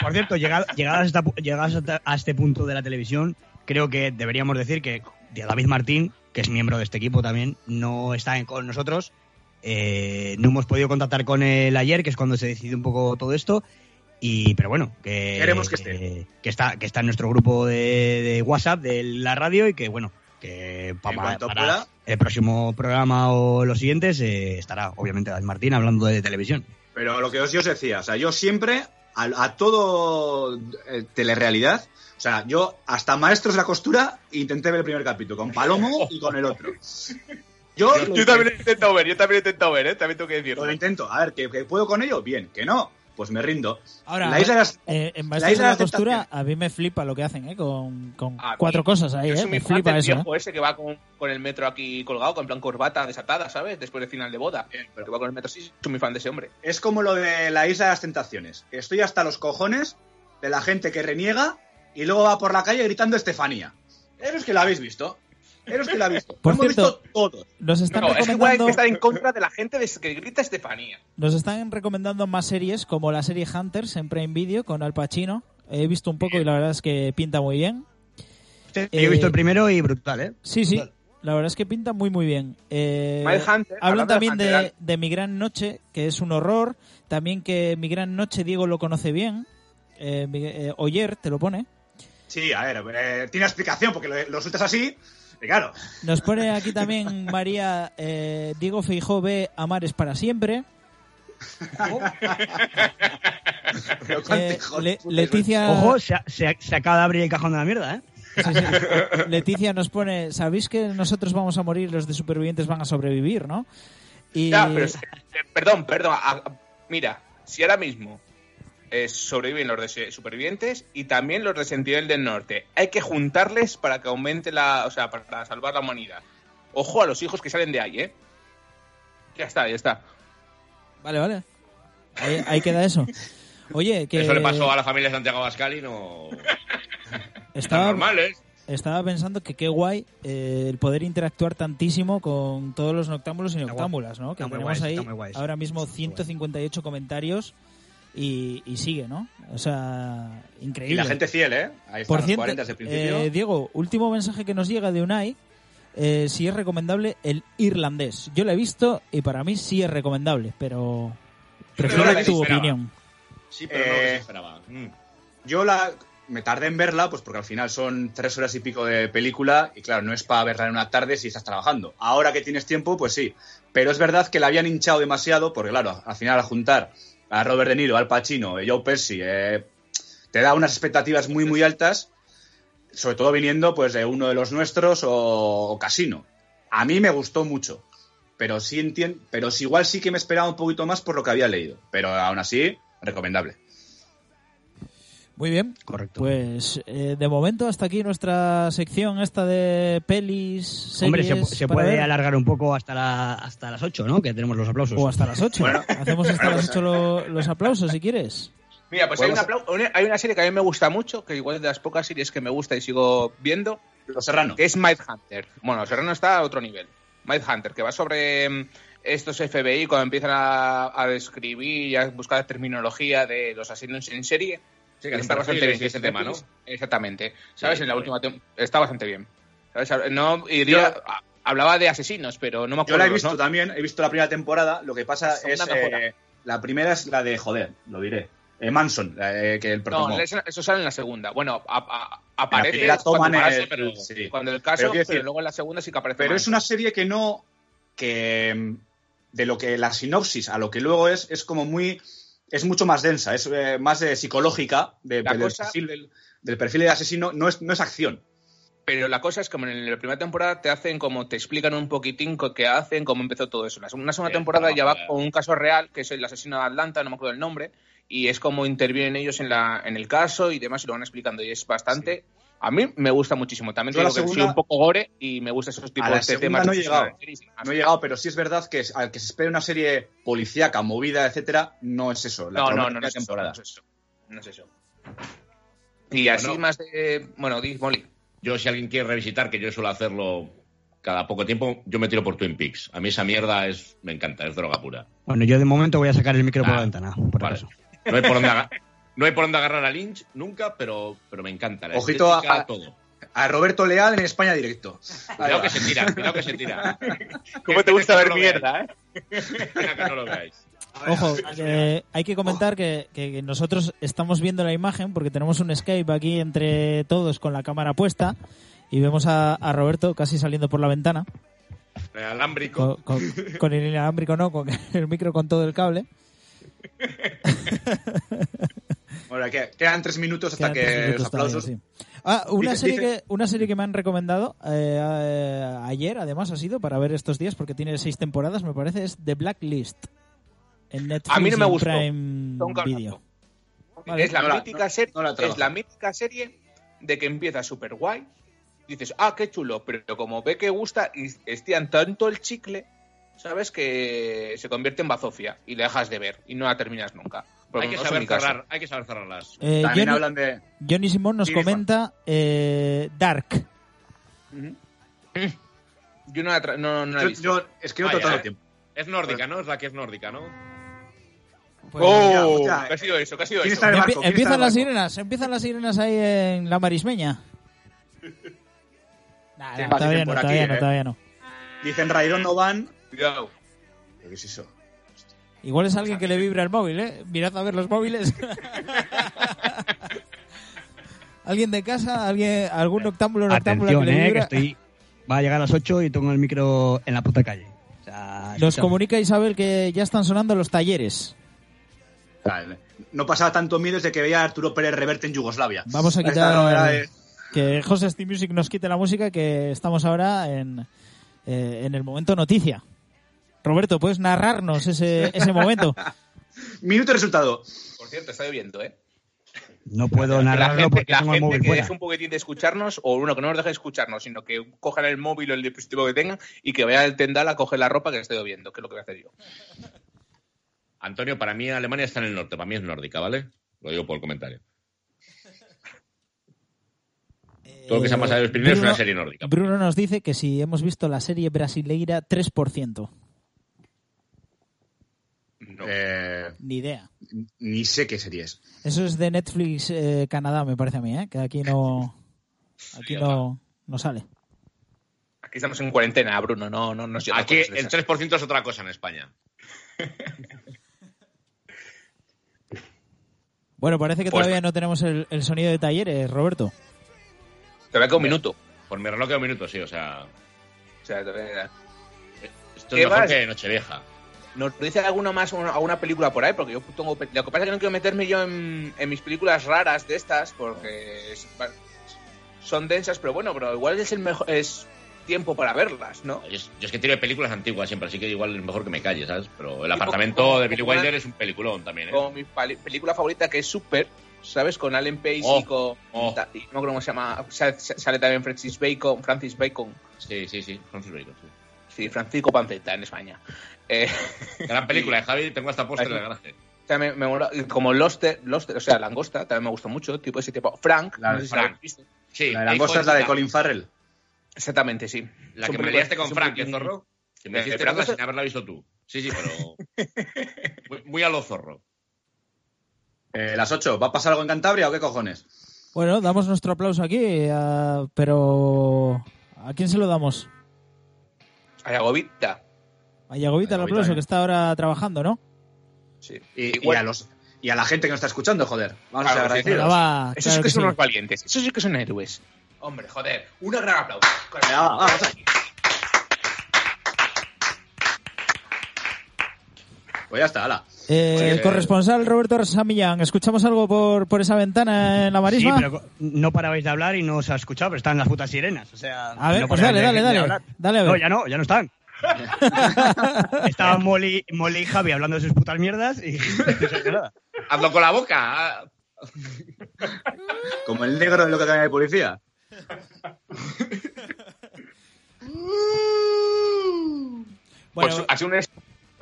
Por cierto, llegado- llegados, a esta pu- llegados hasta- a este punto de la televisión, creo que deberíamos decir que David Martín, que es miembro de este equipo también, no está en- con nosotros. Eh, no hemos podido contactar con él ayer, que es cuando se decidió un poco todo esto. Y, pero bueno, que, Queremos que esté. que está, que está en nuestro grupo de, de WhatsApp de la radio y que bueno, que para, el próximo programa o los siguientes eh, estará obviamente David Martín hablando de televisión. pero lo que os, yo os decía, o sea, yo siempre, a, a todo eh, telerealidad, o sea, yo hasta Maestros de la Costura intenté ver el primer capítulo, con Palomo y con el otro. Yo también he intentado ver, yo también he intentado ver, ¿eh? También tengo que decirlo. Lo intento. A ver, ¿que, que puedo con ello? Bien. ¿Que no? Pues me rindo. Ahora, la isla de las- eh, en la isla de la costura, tentaciones. a mí me flipa lo que hacen, ¿eh? Con, con mí- cuatro cosas ahí, ¿eh? Me flipa eso, ¿eh? ese que va con, con el metro aquí colgado, con plan corbata desatada, ¿sabes? Después del final de boda. Pero que va con el metro, sí, soy muy fan de ese hombre. Es como lo de la isla de las tentaciones. Estoy hasta los cojones de la gente que reniega y luego va por la calle gritando Estefanía. Eres que la habéis visto. Eres que la habéis visto. Por Lo hemos cierto, visto todos. Nos están No, es que igual hay recomendando... que estar en contra de la gente de- que grita Estefanía. Nos están recomendando más series como la serie Hunters en Prime Video con Al Pacino. He visto un poco y la verdad es que pinta muy bien. Yo Eh, he visto el primero y brutal, ¿eh? Sí, sí. La verdad es que pinta muy, muy bien. Eh, Mindhunter, hablan de también de, Hunter, de Mi Gran Noche, que es un horror. También que Mi Gran Noche Diego lo conoce bien. Eh, eh, Oyer te lo pone. Sí, a ver, eh, tiene explicación porque lo, lo sueltas así. Claro, Nos pone aquí también María eh, Diego Feijó ve Amar es para siempre. Eh, Le- Leticia, Ojo, se, se- se acaba de abrir el cajón de la mierda, ¿eh? sí, sí. Leticia nos pone, ¿sabéis que nosotros vamos a morir, los de supervivientes van a sobrevivir, no? Y Ya, pero, eh, perdón, perdón. a- a- mira, si ahora mismo eh, sobreviven los supervivientes y también los de Sentinel del Norte, hay que juntarles para que aumente la. O sea, para salvar la humanidad. Ojo a los hijos que salen de ahí, ¿eh? Ya está, ya está. Vale, vale. Ahí, ahí queda eso. Oye, que Eso le pasó a la familia de Santiago Abascal y no. estaba, normal, ¿eh? estaba pensando que qué guay eh, el poder interactuar tantísimo con todos los noctámbulos y noctámbulas, ¿no? Que tenemos guay, ahí ahora mismo Está muy guay. 158 comentarios y, y sigue, ¿no? O sea, increíble. Y la gente fiel, ¿eh? Ahí están Por los cierto, 40 desde el principio. eh, Diego, último mensaje que nos llega de Unai. eh, si es recomendable el irlandés. Yo lo he visto y para mí sí es recomendable, pero prefiero no tu esperaba. opinión. Sí, pero no lo que Eh, se esperaba. Mm. Yo la me tardé en verla, pues porque al final son tres horas y pico de película y claro, no es para verla en una tarde si estás trabajando. Ahora que tienes tiempo, pues sí. Pero es verdad que la habían hinchado demasiado porque claro, al final al juntar a Robert De Niro, Al Pacino, eh, Joe Pesci, eh, te da unas expectativas muy muy altas, sobre todo viniendo pues de uno de los nuestros o, Casino. A mí me gustó mucho, pero sí entiendo, pero igual sí que me esperaba un poquito más por lo que había leído, pero aún así recomendable. Muy bien. Correcto. Pues eh, de momento hasta aquí nuestra sección esta de pelis, series Hombre, se, puede ver. alargar un poco hasta, la, hasta las 8, ¿no? Que tenemos los aplausos. O hasta las 8. Hacemos hasta las 8 lo- los aplausos si quieres. Mira, pues hay una, hay una serie que a mí me gusta mucho, que igual es de las pocas series que me gusta y sigo viendo, Los Serrano. que es Mindhunter. Bueno, Serrano está a otro nivel. Mindhunter, que va sobre mm, estos FBI cuando empiezan a, a describir y a buscar terminología de los asesinos en serie. Sí, que está bastante bien. ese tema, ¿no? Exactamente. ¿Sabes? Sí, en la última está bastante bien. ¿Sabes? No, hablaba de asesinos, pero no me acuerdo. Yo la he visto también, he visto la primera temporada. Lo que pasa La es. eh, la primera es la de, joder, lo diré. eh, Manson, la, eh, que el No, protagonista. eso, eso sale en la segunda. Bueno, a- a- aparece primera toman cuando, el- pero, sí. cuando el caso, Pero luego en la segunda sí que aparece. Pero es una serie que no. que. mm, de lo que la sinopsis a lo que luego es, es como muy. Es mucho más densa, es eh, más eh, psicológica de- del, cosa- perfil del, del perfil de asesino, no es, no es acción. Pero la cosa es que en la primera temporada te hacen como te explican un poquitín qué hacen, cómo empezó todo eso. La segunda, segunda Sí, temporada ya va con un caso real, que es el asesino de Atlanta, no me acuerdo el nombre, y es como intervienen ellos en, la, en el caso y demás y lo van explicando. Y es bastante. A mí me gusta muchísimo. También Yo te digo que soy segunda- un poco gore y me gustan esos tipos A la de segunda temas. no he llegado. No he llegado, pero sí es verdad que es- al que se espera una serie policíaca, movida, etcétera, no es eso. La No, no, no, no es eso, temporada. no es eso. No es eso. Y así Bueno. más de. Bueno, di, Molly. Yo, si alguien quiere revisitar, que yo suelo hacerlo cada poco tiempo, yo me tiro por Twin Peaks. A mí esa mierda es, me encanta, es droga pura. Bueno, yo de momento voy a sacar el micro por Ah, la ventana, por Vale. acaso. No hay por dónde, no hay por dónde agarrar a Lynch nunca, pero, pero me encanta. La Ojito a- todo. A Roberto Leal en España directo. Cuidado que se tira, cuidado que se tira. ¿Cómo te gusta ver mierda, eh? Que no lo veáis. Ojo, que hay que comentar que, que nosotros estamos viendo la imagen porque tenemos un Skype aquí entre todos con la cámara puesta y vemos a, a Roberto casi saliendo por la ventana Alámbrico. con, con- con el inalámbrico no, con el micro con todo el cable. Bueno, que- quedan tres minutos hasta Quedan que minutos los aplausos. sí. Ah, una, Dice- serie dice- que, una serie que me han recomendado eh, ayer, además ha sido para ver estos días porque tiene seis temporadas, me parece, es The Blacklist. En Netflix A mí no me gustó. Prime. Video. Vale. Es la, No mítica no- serie, no la es la mítica serie de que empieza súper guay. Dices, ah, qué chulo, pero como ve que gusta y estiran tanto el chicle, sabes que se convierte en bazofia y la dejas de ver y no la terminas nunca. Hay que saber cerrar, hay que saber cerrarlas. Eh, También Johnny, hablan de. Johnny Simón nos comenta eh, Dark. Yo no la, no, no la he Yo, visto. yo- es que no Vaya, eh. tiempo. Es nórdica, ¿no? Es la que es nórdica, ¿no? Pues, ¡Oh! ¿Qué ha sido eso? ¿Qué ha sido ¿quién eso? está en el Empie- barco? ¿Quién está en empiezan las sirenas, empiezan las sirenas ahí en la marismeña. Nah, Sí, nah, va, todavía dicen no, todavía no, eh. todavía no. Dicen Raidón no van. Cuidado. ¿Qué es eso? Igual es alguien que le vibra el móvil, ¿eh? Mirad a ver los móviles. ¿Alguien de casa? ¿Alguien, ¿Algún noctámbulo noctámbula Atención, que le eh, que estoy... Va a llegar a las 8 y tengo el micro en la puta calle. O sea, Nos comunica Isabel que ya están sonando los talleres. Vale. No pasaba tanto miedo desde que veía a Arturo Pérez Reverte en Yugoslavia. Vamos a Esta no era quitar que José Steam Music nos quite la música que estamos ahora en, eh, en el momento noticia. Roberto, ¿puedes narrarnos ese, ese momento? Minuto y resultado. Por cierto, está lloviendo, ¿eh? No puedo Que la narrarlo gente, porque la tengo el móvil que fuera. deje un poquitín de escucharnos, o uno que no nos deje escucharnos, sino que cojan el móvil o el dispositivo que tengan y que vaya al tendal a coger la ropa que está lloviendo, que es lo que voy a hacer yo. Antonio, para mí Alemania está en el norte, para mí es nórdica, ¿vale? Lo digo por el comentario. Todo lo que se ha pasado en los Pirineos es una Bruno- serie nórdica. Bruno nos dice que si hemos visto la serie brasileira 3%. Eh, Ni idea. ni sé qué serie es. Eso es de Netflix eh, Canadá, me parece a mí, ¿eh? que aquí no, aquí no, no sale. Aquí estamos en cuarentena, Bruno, no, no llega Aquí de el esas. 3% es otra cosa en España. Bueno, parece que Pues- todavía no tenemos el, el sonido de talleres, Roberto. Todavía queda un minuto. Por mi reloj queda un minuto, sí, o sea. O sea, todavía- Esto ¿Qué es mejor vas? que Nochevieja. ¿Nos dice alguno más una- alguna película por ahí? Porque yo tengo. Lo que pasa es que no quiero meterme yo en, en mis películas raras de estas, porque es- son densas, pero bueno, pero igual es el mejor. Es tiempo para verlas, ¿no? Yo, es- yo es que tiro de películas antiguas siempre, así que igual es mejor que me calle, ¿sabes? Pero el apartamento como- de Billy como Wilder es un peliculón también, ¿eh? Como mi película favorita que es Super, ¿sabes? Con Alan Pace Oh, y con. oh. y no acuerdo cómo se llama. Sale, sale también Francis Bacon. Francis Bacon. Sí, sí, sí, Francis Bacon, sí. Sí, Francisco Panceta en España. Eh, Gran película, ¿eh, Javi? Tengo hasta póster en el garaje. Me, me y como Loster, Loster, o sea, Langosta, también me gustó mucho, tipo ese tipo. Frank, La no de sé si Frank. la viste. Sí, La de Langosta es la de Colin Farrell. Exactamente, sí. La que me liaste con Frank, ¿eh, películas- zorro? Que me Eh, hiciste pero verla cosa- sin haberla visto tú. Sí, sí, pero... muy, muy a lo zorro. Eh, las 8, ¿va a pasar algo en Cantabria o qué cojones? Bueno, damos nuestro aplauso aquí, ah, pero ¿a quién se lo damos? A Yagovita. A Yagovita el aplauso, que está ahora trabajando, ¿no? Sí. Y, a los, y a la gente que nos está escuchando, joder. Vamos a ser Claro, Esos claro sí que que son sí. unos valientes. Esos sí que son héroes. Hombre, joder. Un gran aplauso. Vamos ahí. Pues ya está, ala. Eh, Sí, el eh. corresponsal Roberto Samillán, ¿escuchamos algo por, por esa ventana en la Sí, marisma? pero no parabais de hablar y no os ha escuchado, pero están las putas sirenas. O sea, A ver, no pues dale, de- dale, de dale. Dale a ver. No, ya no, ya no están. Estaban Molly, Molly y Javi hablando de sus putas mierdas y no. Hazlo con la boca. Como el negro de lo que academia de policía. Bueno, Pues ha sido un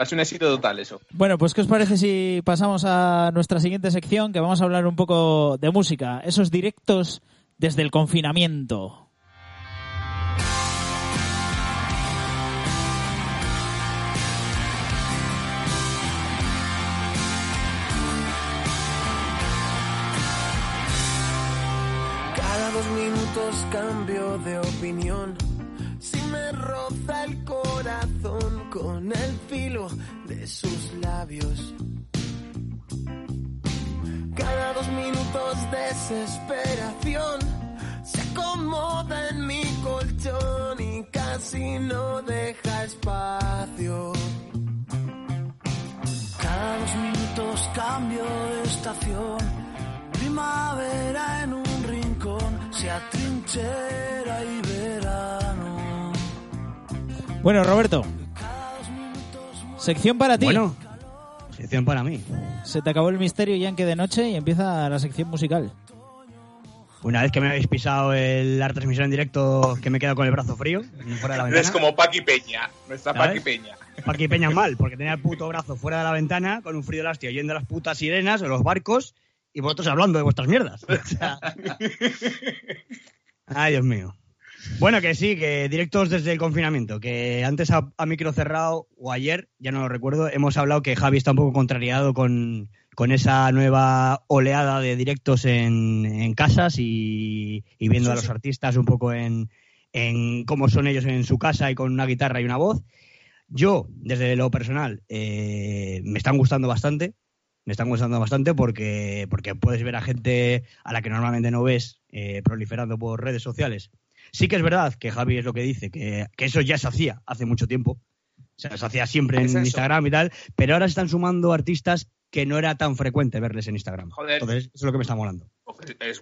sido un éxito total eso. Bueno, pues ¿qué os parece si pasamos a nuestra siguiente sección, que vamos a hablar un poco de música, esos directos desde el confinamiento. Sus labios. Cada dos minutos desesperación se acomoda en mi colchón y casi no deja espacio. Cada dos minutos cambio de estación. Primavera en un rincón, se atrinchera y verano. Bueno, Roberto, sección para ti. Bueno, sección para mí. Se te acabó el misterio Yankee de noche y empieza la sección musical. Una vez que me habéis pisado el, la transmisión en directo, que me he quedado con el brazo frío, fuera de la ventana. Eres como Paqui Peña, nuestra ¿Sabes? Paqui Peña. Paqui Peña mal, porque tenía el puto brazo fuera de la ventana, con un frío de hostia, oyendo las putas sirenas o los barcos, y vosotros hablando de vuestras mierdas. O sea, Ay, Dios mío. Bueno, que sí, que directos desde el confinamiento, que antes a, a micro cerrado, o ayer, ya no lo recuerdo, hemos hablado que Javi está un poco contrariado con, con esa nueva oleada de directos en, en casas y, y viendo Sí, a los sí. artistas un poco en, en cómo son ellos en su casa y con una guitarra y una voz. Yo, desde lo personal, eh, me están gustando bastante. Me están gustando bastante porque, porque puedes ver a gente a la que normalmente no ves eh, proliferando por redes sociales. Sí que es verdad que Javi es lo que dice, que, que eso ya se hacía hace mucho tiempo. O sea, se hacía siempre en Es. Instagram y tal, pero ahora se están sumando artistas que no era tan frecuente verles en Instagram. Joder. Entonces, eso es lo que me está molando. Es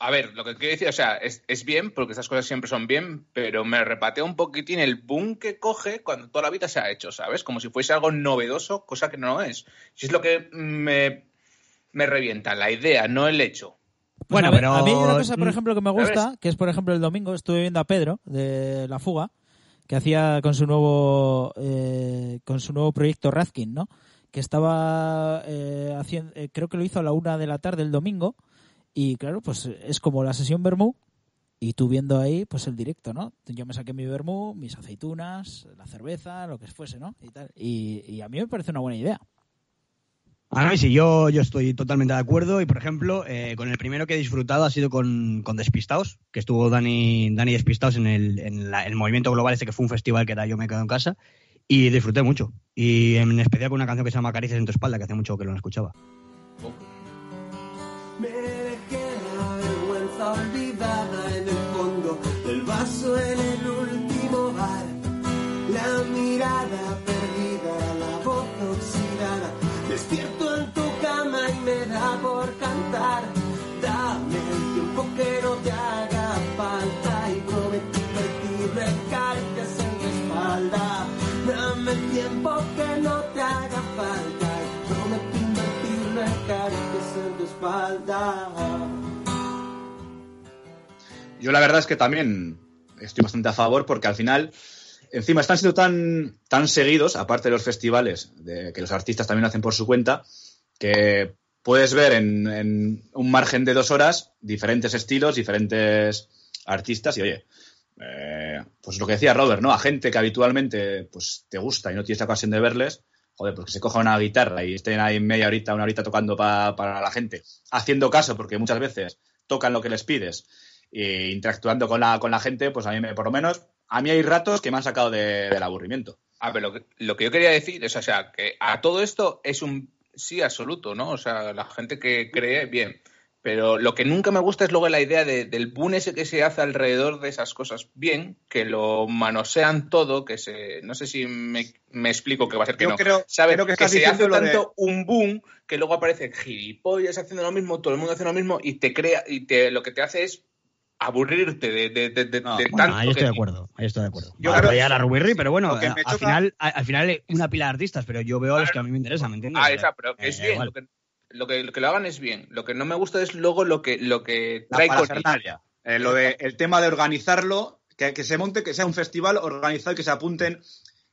a ver, lo que quiero decir, o sea, es, es bien, porque estas cosas siempre son bien, pero me repatea un poquitín el boom que coge cuando toda la vida se ha hecho, ¿sabes? Como si fuese algo novedoso, cosa que no es. Si es lo que me, me revienta, la idea, no el hecho. Bueno, pero- a mí hay una cosa, por mm, ejemplo, que me gusta, que es, por ejemplo, el domingo estuve viendo a Pedro de La Fuga, que hacía con su nuevo eh, con su nuevo proyecto Razkin, ¿no? Que estaba eh, haciendo, eh, creo que lo hizo a la una de la tarde el domingo, y claro, pues es como la sesión Bermú, y tú viendo ahí, pues el directo, ¿no? Yo me saqué mi Bermú, mis aceitunas, la cerveza, lo que fuese, ¿no? Y, tal. y, y a mí me parece una buena idea. A mí sí, yo, yo estoy totalmente de acuerdo y, por ejemplo, eh, con el primero que he disfrutado ha sido con, con Despistados, que estuvo Dani, Dani Despistados en, el, en la- el movimiento global este que fue un festival que era Yo me quedo en casa y disfruté mucho. Y en especial con una canción que se llama Caricias en tu espalda, que hace mucho que no escuchaba. Dame el tiempo que no te haga falta y prometí invertirle caricias en tu espalda. Dame el tiempo que no te haga falta y prometí invertirle caricias en tu espalda. Yo la verdad es que también estoy bastante a favor porque al final, encima están siendo tan, tan seguidos, aparte de los festivales, de, que los artistas también hacen por su cuenta, que puedes ver en, un margen de dos horas diferentes estilos, diferentes artistas y oye, eh, pues lo que decía Robert, ¿no? A gente que habitualmente pues te gusta y no tienes la ocasión de verles, joder, pues que se coja una guitarra y estén ahí media horita, una horita tocando pa- para la gente, haciendo caso, porque muchas veces tocan lo que les pides e interactuando con la, con la gente, pues a mí, me, por lo menos, a mí hay ratos que me han sacado de- del aburrimiento. A ver, lo que, lo que yo quería decir es, o sea, que a todo esto es un sí absoluto, ¿no? O sea, la gente que cree, bien. Pero lo que nunca me gusta es luego la idea de- del boom ese que se hace alrededor de esas cosas. Bien, que lo manosean todo, que se... No sé si me, me explico que va a ser que Yo no. creo- ¿Sabes? creo que que se hace de- tanto un boom que luego aparecen gilipollas haciendo lo mismo, todo el mundo haciendo lo mismo y te crea... Y te, lo que te hace es aburrirte de, de, de, de- de Bueno, tanto ahí estoy que- de acuerdo, ahí estoy de acuerdo. Yo creo a la Rubirri, pero bueno, al, choca- final, al final una pila de artistas, pero yo veo a los que a mí me interesan, ¿me entiendes? Ah, esa, pero que es Eh, bien. Lo que, lo, que, lo que lo hagan es bien. Lo que no me gusta es luego lo que, lo que La trae con. Eh, lo de, el tema de organizarlo, que, que se monte, que sea un festival organizado y que se apunten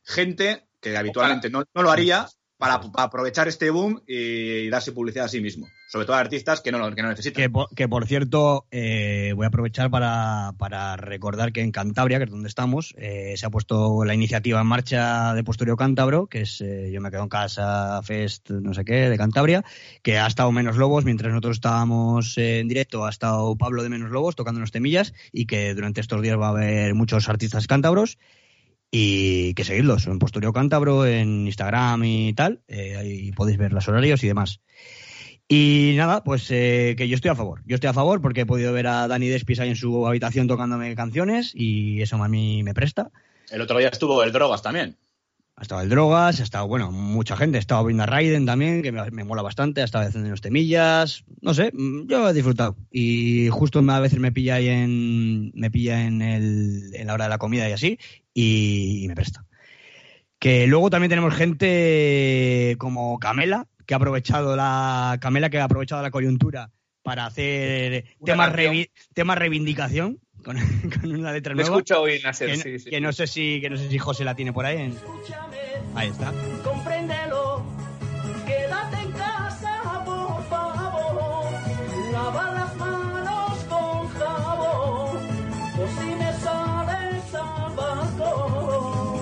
gente que habitualmente no, no lo haría para, aprovechar este boom y darse publicidad a sí mismo. Sobre todo a artistas que no, lo- que no necesitan. Que por, cierto, eh, voy a aprovechar para, para recordar que en Cantabria, que es donde estamos, eh, se ha puesto la iniciativa en marcha de Postureo Cántabro, que es eh, Yo me quedo en casa, Fest, no sé qué, de Cantabria, que ha estado Menos Lobos, mientras nosotros estábamos en directo, ha estado Pablo de Menos Lobos tocando unos temillas y que durante estos días va a haber muchos artistas cántabros y que seguidlos en Postureo Cántabro, en Instagram y tal, eh, ahí podéis ver los horarios y demás. Y nada, pues eh, que yo estoy a favor. Yo estoy a favor porque he podido ver a Dani Despis ahí en su habitación tocándome canciones y eso a mí me presta. El otro día estuvo el Drogas también. Ha estado el Drogas, ha estado, bueno, mucha gente. Ha estado viendo a Raiden también, que me, me mola bastante. Ha estado haciendo unos temillas. No sé, mm, yo he disfrutado. Y justo a veces me pilla ahí en, me pilla en, el, en la hora de la comida y así, y, me presta. Que luego también tenemos gente como Camela, que ha aprovechado la Camela que ha aprovechado la coyuntura para hacer temas, revi- temas reivindicación con, con una letra nueva. escuchado hoy, Nasser, que, sí, sí. que no sé si que no sé si José la tiene por ahí. en- Ahí está. Compréndelo, quédate en casa, por favor. Lava las manos con jabón, o si me sales al balcón.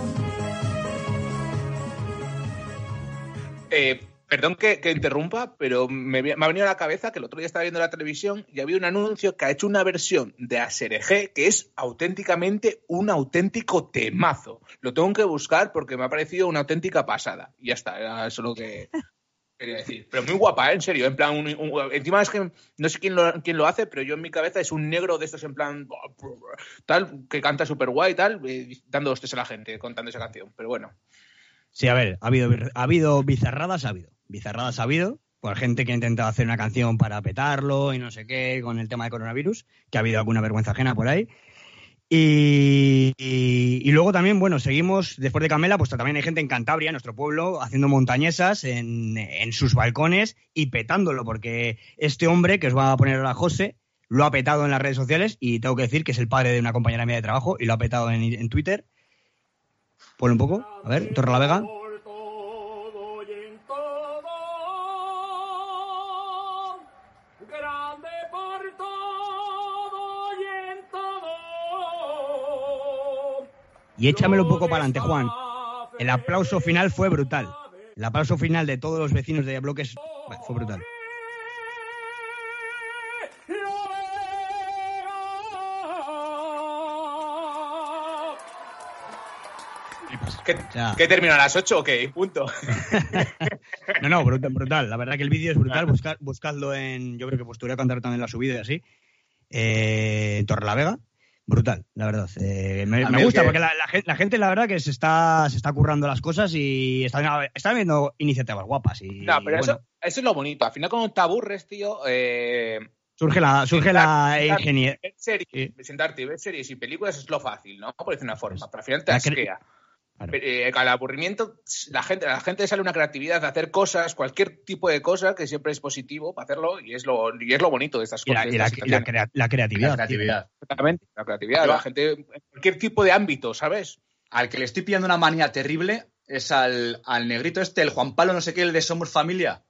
Eh, perdón que, interrumpa, pero me, ha venido a la cabeza que el otro día estaba viendo la televisión y había un anuncio que ha hecho una versión de Aserejé que es auténticamente un auténtico temazo. Lo tengo que buscar porque me ha parecido una auténtica pasada. Y ya está, era eso lo que quería decir. Pero muy guapa, ¿eh? en serio. En plan, un- un- encima es que no sé quién lo, quién lo hace, pero yo en mi cabeza es un negro de estos en plan tal, que canta súper guay y tal, eh, dando hostias a la gente contando esa canción. Pero bueno. Sí, a ver, ha habido, ha habido bizarradas, ha habido. Bizarradas ha habido, por gente que ha intentado hacer una canción para petarlo y no sé qué, con el tema de coronavirus, que ha habido alguna vergüenza ajena por ahí. Y, y- luego también, bueno, seguimos, después de Camela, pues también hay gente en Cantabria, nuestro pueblo, haciendo montañesas en, en sus balcones y petándolo, porque este hombre, que os va a poner ahora José, lo ha petado en las redes sociales y tengo que decir que es el padre de una compañera mía de trabajo y lo ha petado en, Twitter. Ponle un poco, a ver, Torre la Vega. Y échamelo un poco para adelante, Juan. El aplauso final fue brutal. El aplauso final de todos los vecinos de bloques fue brutal. ¿Qué, O sea, ¿qué termina a las 8 o qué? Punto. No, no, brutal, brutal. La verdad que el vídeo es brutal. Buscad- buscadlo en. Yo creo que posturé a cantar también la subida y así. Eh, en Torre la Vega. Brutal, la verdad. Eh, me, gusta que- porque la, la gen- la gente, la verdad, que se está, se está currando las cosas y está, está viendo iniciativas guapas. Y, No, pero y eso, bueno, eso es lo bonito. Al final, cuando te aburres, tío, eh, surge la, surge la ingeniería. sentarte y ver series y películas es lo fácil, ¿no? Por decir una forma. Pero al final te asquea. Pero, eh, al aburrimiento, la gente, a la gente le sale una creatividad de hacer cosas, cualquier tipo de cosa, que siempre es positivo para hacerlo y es lo, y es lo bonito de estas Y la, cosas. y la- y la situaciones. crea- la creatividad. La creatividad. Exactamente, la creatividad. Yo- La gente, en cualquier tipo de ámbito, ¿sabes? Al que le estoy pillando una manía terrible es al, al negrito este, el Juan Pablo, no sé qué, el de Somos Familia,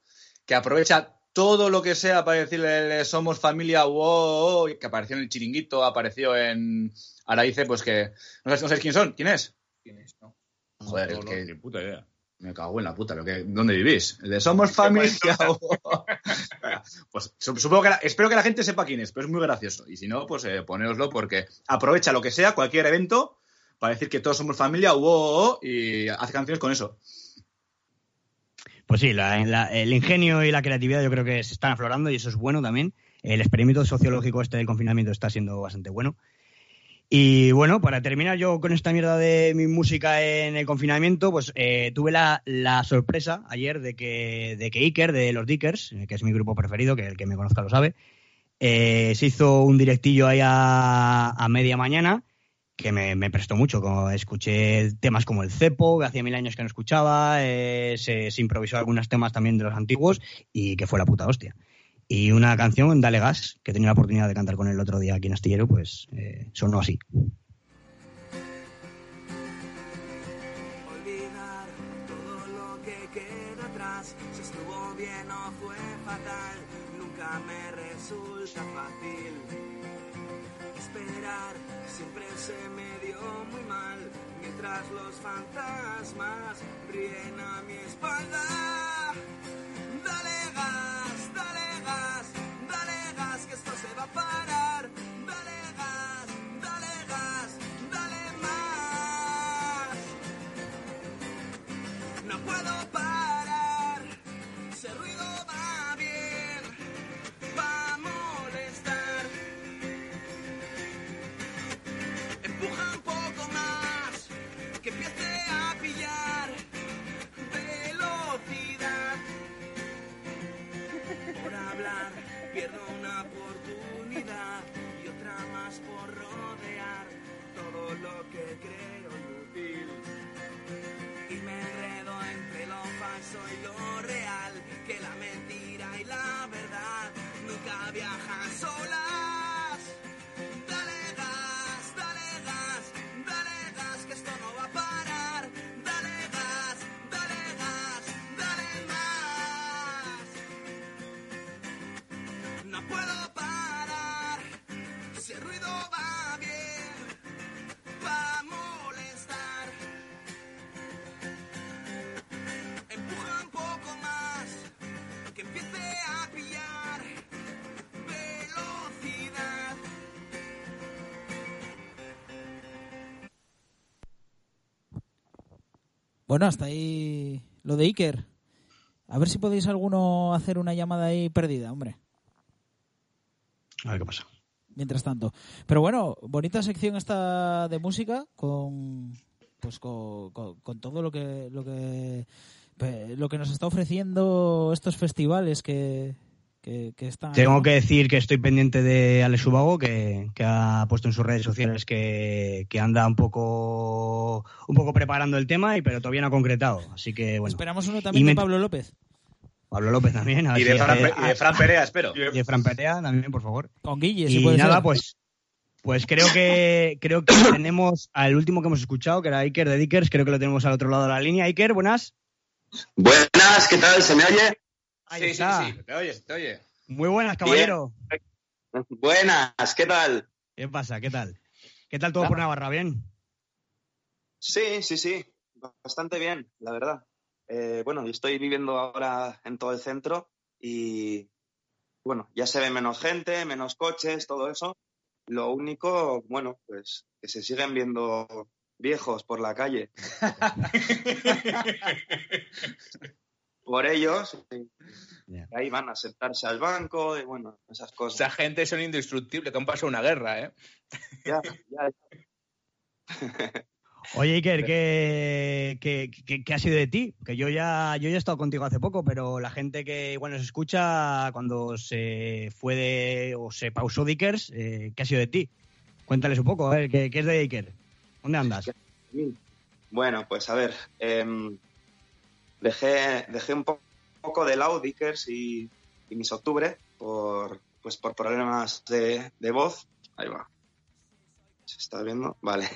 que aprovecha todo lo que sea para decirle el de Somos Familia, wow, wow, que apareció en el chiringuito, apareció en. Ahora dice, pues que. No sabes, no sabes quién son, ¿quién es? ¿Quién es, no? Joder, No, el no, que. ni puta idea. Me cago en la puta, lo que, ¿dónde vivís? El de Somos Familia. pues su- supongo que la- espero que la gente sepa quién es, pero es muy gracioso. Y si no, pues eh, ponéoslo porque aprovecha lo que sea, cualquier evento, para decir que todos somos familia, wow, y hace canciones con eso. Pues sí, la- la- el ingenio y la creatividad yo creo que se están aflorando y eso es bueno también. El experimento sociológico este del confinamiento está siendo bastante bueno. Y bueno, para terminar yo con esta mierda de mi música en el confinamiento, pues eh, tuve la, la sorpresa ayer de que, de que Iker, de los Dickers, que es mi grupo preferido, que el que me conozca lo sabe, eh, se hizo un directillo ahí a, media mañana que me, me prestó mucho. Como escuché temas como el cepo, que hacía mil años que no escuchaba, eh, se, se improvisó algunos temas también de los antiguos y que fue la puta hostia. Y una canción, Dale Gas, que tenía la oportunidad de cantar con él el otro día aquí en Astillero, pues eh, sonó así. olvidar todo lo que queda atrás. Si estuvo bien o fue fatal, nunca me resulta fácil. Esperar siempre se me dio muy mal, mientras los fantasmas ríen a mi espalda. Bueno, hasta ahí lo de Iker. A ver si podéis alguno hacer una llamada ahí perdida, hombre. A ver qué pasa. Mientras tanto. Pero bueno, bonita sección esta de música con pues con, con- con todo lo que lo que lo que nos está ofreciendo estos festivales que, que, que están. Tengo que decir que estoy pendiente de Alex Ubago, que, que ha puesto en sus redes sociales que, que anda un poco un poco preparando el tema, y pero todavía no ha concretado. Así que bueno. Esperamos uno Y también me- de Pablo López. Pablo López también. a ver Y de, si Fran, y de Fran Perea, espero. y de Fran Perea también, por favor. Con Guille, si Y puede nada, ser. pues pues creo que creo que tenemos al último que hemos escuchado, que era Iker de Dickers, creo que lo tenemos al otro lado de la línea. Iker, buenas. Buenas, ¿qué tal? ¿Se me oye? Ahí sí, está. sí, sí. Te oyes, te oye. Muy buenas, caballero. Buenas, ¿qué tal? ¿Qué pasa? ¿Qué tal? ¿Qué tal todo por Navarra? ¿Bien? Sí, sí, sí, bastante bien, la verdad. Eh, bueno, yo estoy viviendo ahora en todo el centro y bueno, ya se ve menos gente, menos coches, todo eso. Lo único, bueno, pues que se siguen viendo viejos por la calle. por ellos, y ahí van a sentarse al banco y bueno, esas cosas. Esa gente son indestructibles, que han pasado una guerra, ¿eh? Ya, ya. Oye, Iker, ¿qué, qué, qué- qué ha sido de ti? Que yo ya, yo ya he estado contigo hace poco, pero la gente que igual nos escucha cuando se fue de o se pausó Dickers, eh, ¿qué ha sido de ti? Cuéntales un poco, a ver, ¿qué, qué es de Iker? ¿Dónde andas? Bueno, pues a ver, em, dejé, dejé un po- poco de lado Dickers y, y Miss Octubre por, pues por problemas de, de voz. Ahí va. ¿Se está viendo? Vale.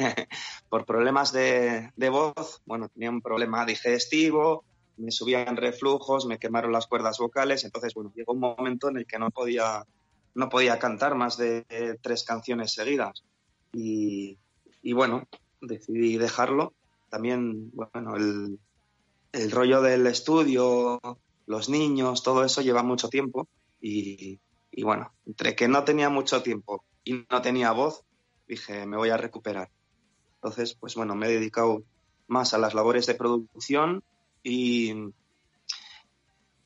por problemas de, de voz, bueno, tenía un problema digestivo, me subían reflujos, me quemaron las cuerdas vocales, entonces, bueno, llegó un momento en el que no podía, no podía cantar más de tres canciones seguidas. Y, y bueno, decidí dejarlo. También, bueno, el, el rollo del estudio, los niños, todo eso lleva mucho tiempo. Y, y bueno, entre que no tenía mucho tiempo y no tenía voz, dije, me voy a recuperar. Entonces, pues bueno, me he dedicado más a las labores de producción y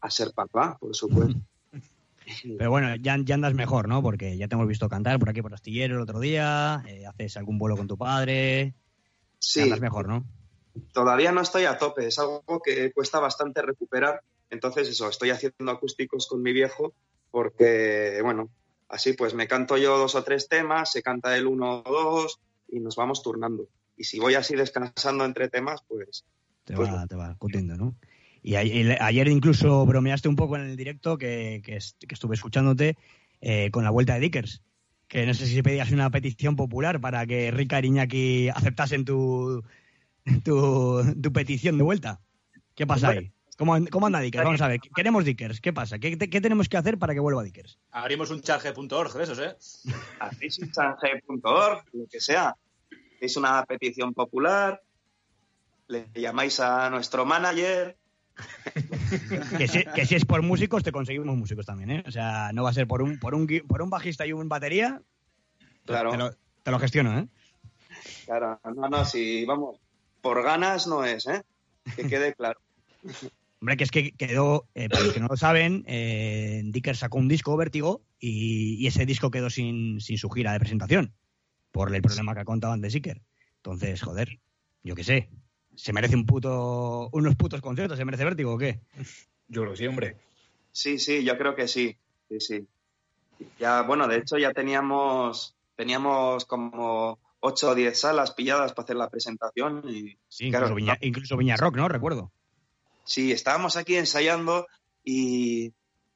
a ser papá, por supuesto. Pero bueno, ya, ya andas mejor, ¿no? Porque ya te hemos visto cantar por aquí por Astillero el otro día, eh, haces algún vuelo con tu padre. Sí. Ya andas mejor, ¿no? Todavía no estoy a tope, es algo que cuesta bastante recuperar. Entonces, eso, estoy haciendo acústicos con mi viejo porque, bueno, así pues me canto yo dos o tres temas, se canta él uno o dos y nos vamos turnando. Y si voy así descansando entre temas, pues Te Pues va, te va ¿no? Y ayer incluso bromeaste un poco en el directo que, que est- que estuve escuchándote eh, con la vuelta de Dickers. Que no sé si pedías una petición popular para que Rica Iñaki aceptasen tu, tu, tu petición de vuelta. ¿Qué pasa ahí? ¿Cómo, cómo anda Dickers? Vamos a ver, queremos Dickers. ¿Qué pasa? ¿Qué, te- qué tenemos que hacer para que vuelva Dickers? Abrimos un charge.org de esos, ¿eh? hacéis un change.org, lo que sea. Hacéis una petición popular, le llamáis a nuestro manager. Que si, que si es por músicos, te conseguimos músicos también, ¿eh? O sea, no va a ser por un, por un, por un bajista y un batería. Claro. Te lo, te lo gestiono, ¿eh? Claro, no, no, si vamos, por ganas no es, ¿eh? Que quede claro. Hombre, que es que quedó, eh, para los que no lo saben, eh, Dicker sacó un disco, Vértigo, y, y ese disco quedó sin, sin su gira de presentación, por el problema que ha contado antes Dicker. Entonces, joder, yo qué sé, ¿se merece un puto, unos putos conciertos? ¿Se merece Vértigo o qué? Yo creo que sí, hombre. Sí, sí, yo creo que sí. Sí, sí. Ya, bueno, de hecho ya teníamos, teníamos como 8 o 10 salas pilladas para hacer la presentación y Sí, claro, incluso, Viña, incluso Viña Rock, ¿no? Recuerdo. Sí, estábamos aquí ensayando y,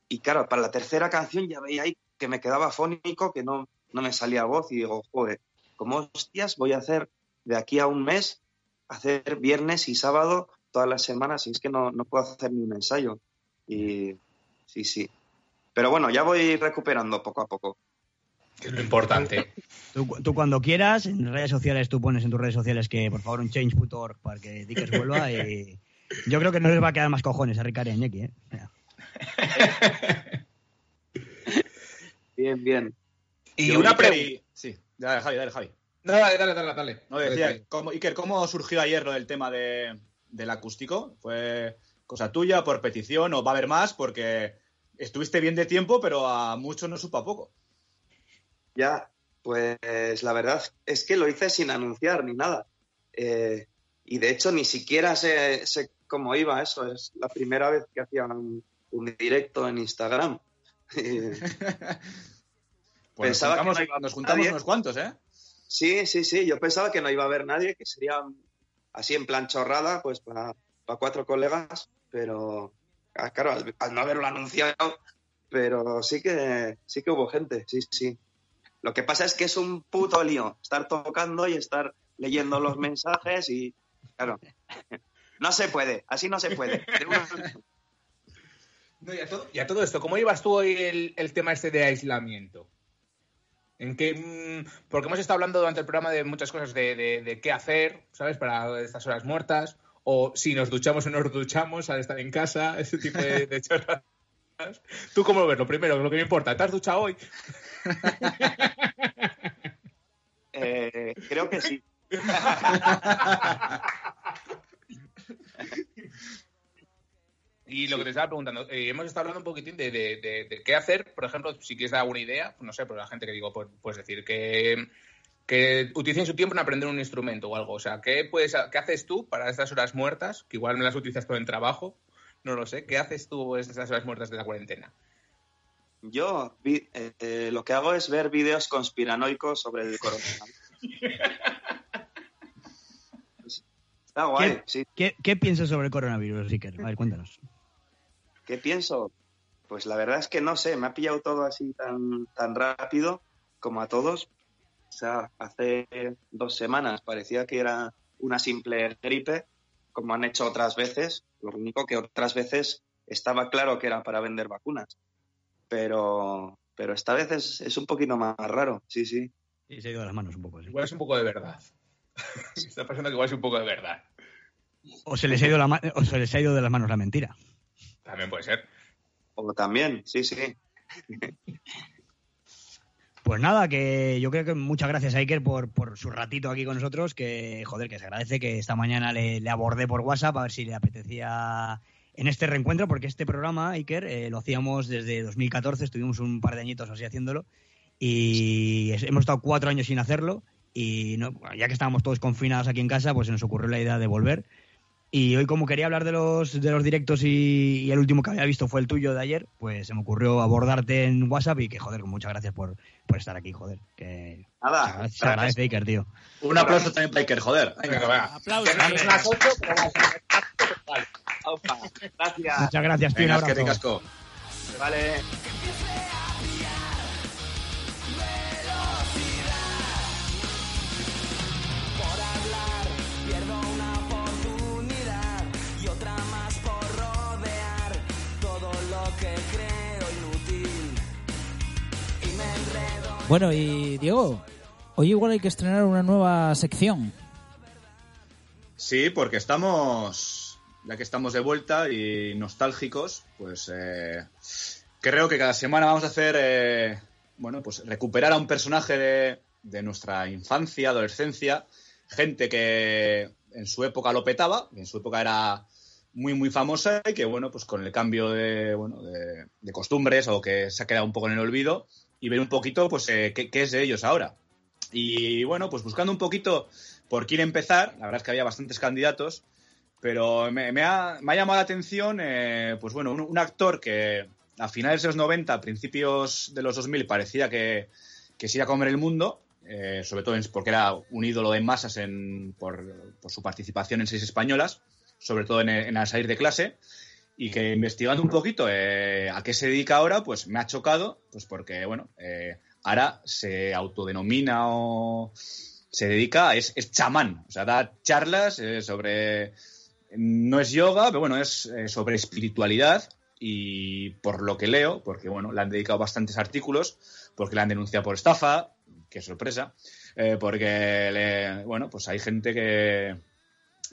y claro, para la tercera canción ya veía ahí que me quedaba fónico, que no, no me salía voz y digo, joder, ¿cómo hostias voy a hacer de aquí a un mes, hacer viernes y sábado todas las semanas? Y es que no, no puedo hacer ni un ensayo. Y sí, sí. Pero bueno, ya voy recuperando poco a poco. Que es lo importante. Tú, tú cuando quieras, en redes sociales, tú pones en tus redes sociales que por favor un change.org para que Dickers vuelva y yo creo que no les va a quedar más cojones a Ricardo y Iñaki, ¿eh? Bien, bien. Y Yo, una pregunta. Sí, dale, Javi, dale, Javi. Dale, dale, dale, dale. No, decía, ¿cómo, Iker, ¿cómo surgió ayer lo del tema de, del acústico? ¿Fue cosa tuya, por petición, o va a haber más? Porque estuviste bien de tiempo, pero a muchos no supo a poco. Ya, pues la verdad es que lo hice sin anunciar ni nada. Eh, y de hecho ni siquiera sé, sé cómo iba eso. Es la primera vez que hacía un, un directo en Instagram. Pues Pensaba nos que juntamos, no iba a nos juntamos unos cuantos, ¿eh? sí, sí, sí. Yo pensaba que no iba a haber nadie, que sería así en plan chorrada, pues para cuatro colegas. Pero ah, claro, al, al no haberlo anunciado, pero sí que sí que hubo gente, sí, sí. Lo que pasa es que es un puto lío estar tocando y estar leyendo los mensajes y, claro, no se puede, así no se puede. No, y, a todo, y a todo esto, ¿cómo llevas tú hoy el, el tema este de aislamiento? ¿En qué, mm, porque hemos estado hablando durante el programa de muchas cosas, de, de- de qué hacer, ¿sabes? Para estas horas muertas, o si nos duchamos o no nos duchamos al estar en casa, ese tipo de, de chorras. ¿Tú cómo lo ves? Lo primero, lo que me importa, ¿te has duchado hoy? Eh, creo que sí. Y lo que te estaba preguntando, eh, hemos estado hablando un poquitín de, qué hacer, por ejemplo, si quieres dar alguna idea, pues no sé, pero la gente que digo, pues, puedes decir que, utilicen su tiempo en aprender un instrumento o algo. O sea, ¿qué, puedes, ¿qué haces tú para estas horas muertas? Que igual me las utilizas todo en trabajo, no lo sé. ¿Qué haces tú en estas horas muertas de la cuarentena? Yo vi- eh, eh, lo que hago es ver vídeos conspiranoicos sobre el coronavirus. Está guay, ¿Qué, sí. qué- qué piensas sobre el coronavirus, Iker? A ver, cuéntanos. ¿Qué pienso? Pues la verdad es que no sé, me ha pillado todo así tan, tan rápido como a todos. O sea, hace dos semanas parecía que era una simple gripe, como han hecho otras veces. Lo único que otras veces estaba claro que era para vender vacunas. Pero, pero esta vez es, es un poquito más raro, sí, sí. Sí, se ha ido de las manos un poco. sí. Igual es un poco de verdad. Está pasando que igual es un poco de verdad. O se les ha ido, la ma- o se les ha ido de las manos la mentira. También puede ser. O también, sí, sí. Pues nada, que yo creo que muchas gracias a Iker por, por su ratito aquí con nosotros, que joder, que se agradece que esta mañana le, le abordé por WhatsApp a ver si le apetecía en este reencuentro, porque este programa, Iker, eh, lo hacíamos desde 2014, estuvimos un par de añitos así haciéndolo, y es- hemos estado cuatro años sin hacerlo, y no- ya que estábamos todos confinados aquí en casa, pues se nos ocurrió la idea de volver. Y hoy, como quería hablar de los, de los directos y, y el último que había visto fue el tuyo de ayer, pues se me ocurrió abordarte en WhatsApp y que, joder, muchas gracias por, por estar aquí, joder. Que Nada, se agradece, Iker, tío. Un aplauso también para Iker, joder. Venga, va. Aplausos. Aupa, gracias. Muchas gracias. Un Venga, es que ricasco. Vale. Bueno, y Diego, hoy igual hay que estrenar una nueva sección. Sí, porque estamos, ya que estamos de vuelta y nostálgicos, pues eh, creo que cada semana vamos a hacer, eh, bueno, pues recuperar a un personaje de, nuestra infancia, adolescencia, gente que en su época lo petaba, en su época era muy, muy famosa y que, bueno, pues con el cambio de, bueno, de, costumbres o que se ha quedado un poco en el olvido y ver un poquito, pues, eh, qué es de ellos ahora. Y bueno, pues buscando un poquito por quién empezar, la verdad es que había bastantes candidatos, pero me, ha, llamado la atención, eh, pues bueno, un, actor que a finales de los 90, a principios de los 2000, parecía que, que se iba a comer el mundo, eh, sobre todo porque era un ídolo de masas en, por, su participación en seis españolas, sobre todo en, en Al salir de clase, y que investigando un poquito eh, a qué se dedica ahora, pues me ha chocado, pues porque, bueno, eh, ahora se autodenomina o se dedica, es, es chamán, o sea, da charlas sobre, no es yoga, pero bueno, es eh, sobre espiritualidad y por lo que leo, porque bueno, le han dedicado bastantes artículos, porque le han denunciado por estafa, qué sorpresa, eh, porque, le- bueno, pues hay gente que,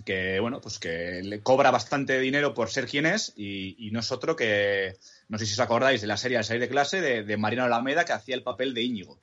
que bueno, pues que le cobra bastante dinero por ser quien es y, y no es otro que, no sé si os acordáis de la serie Al salir de clase de, de Mariano Alameda que hacía el papel de Íñigo.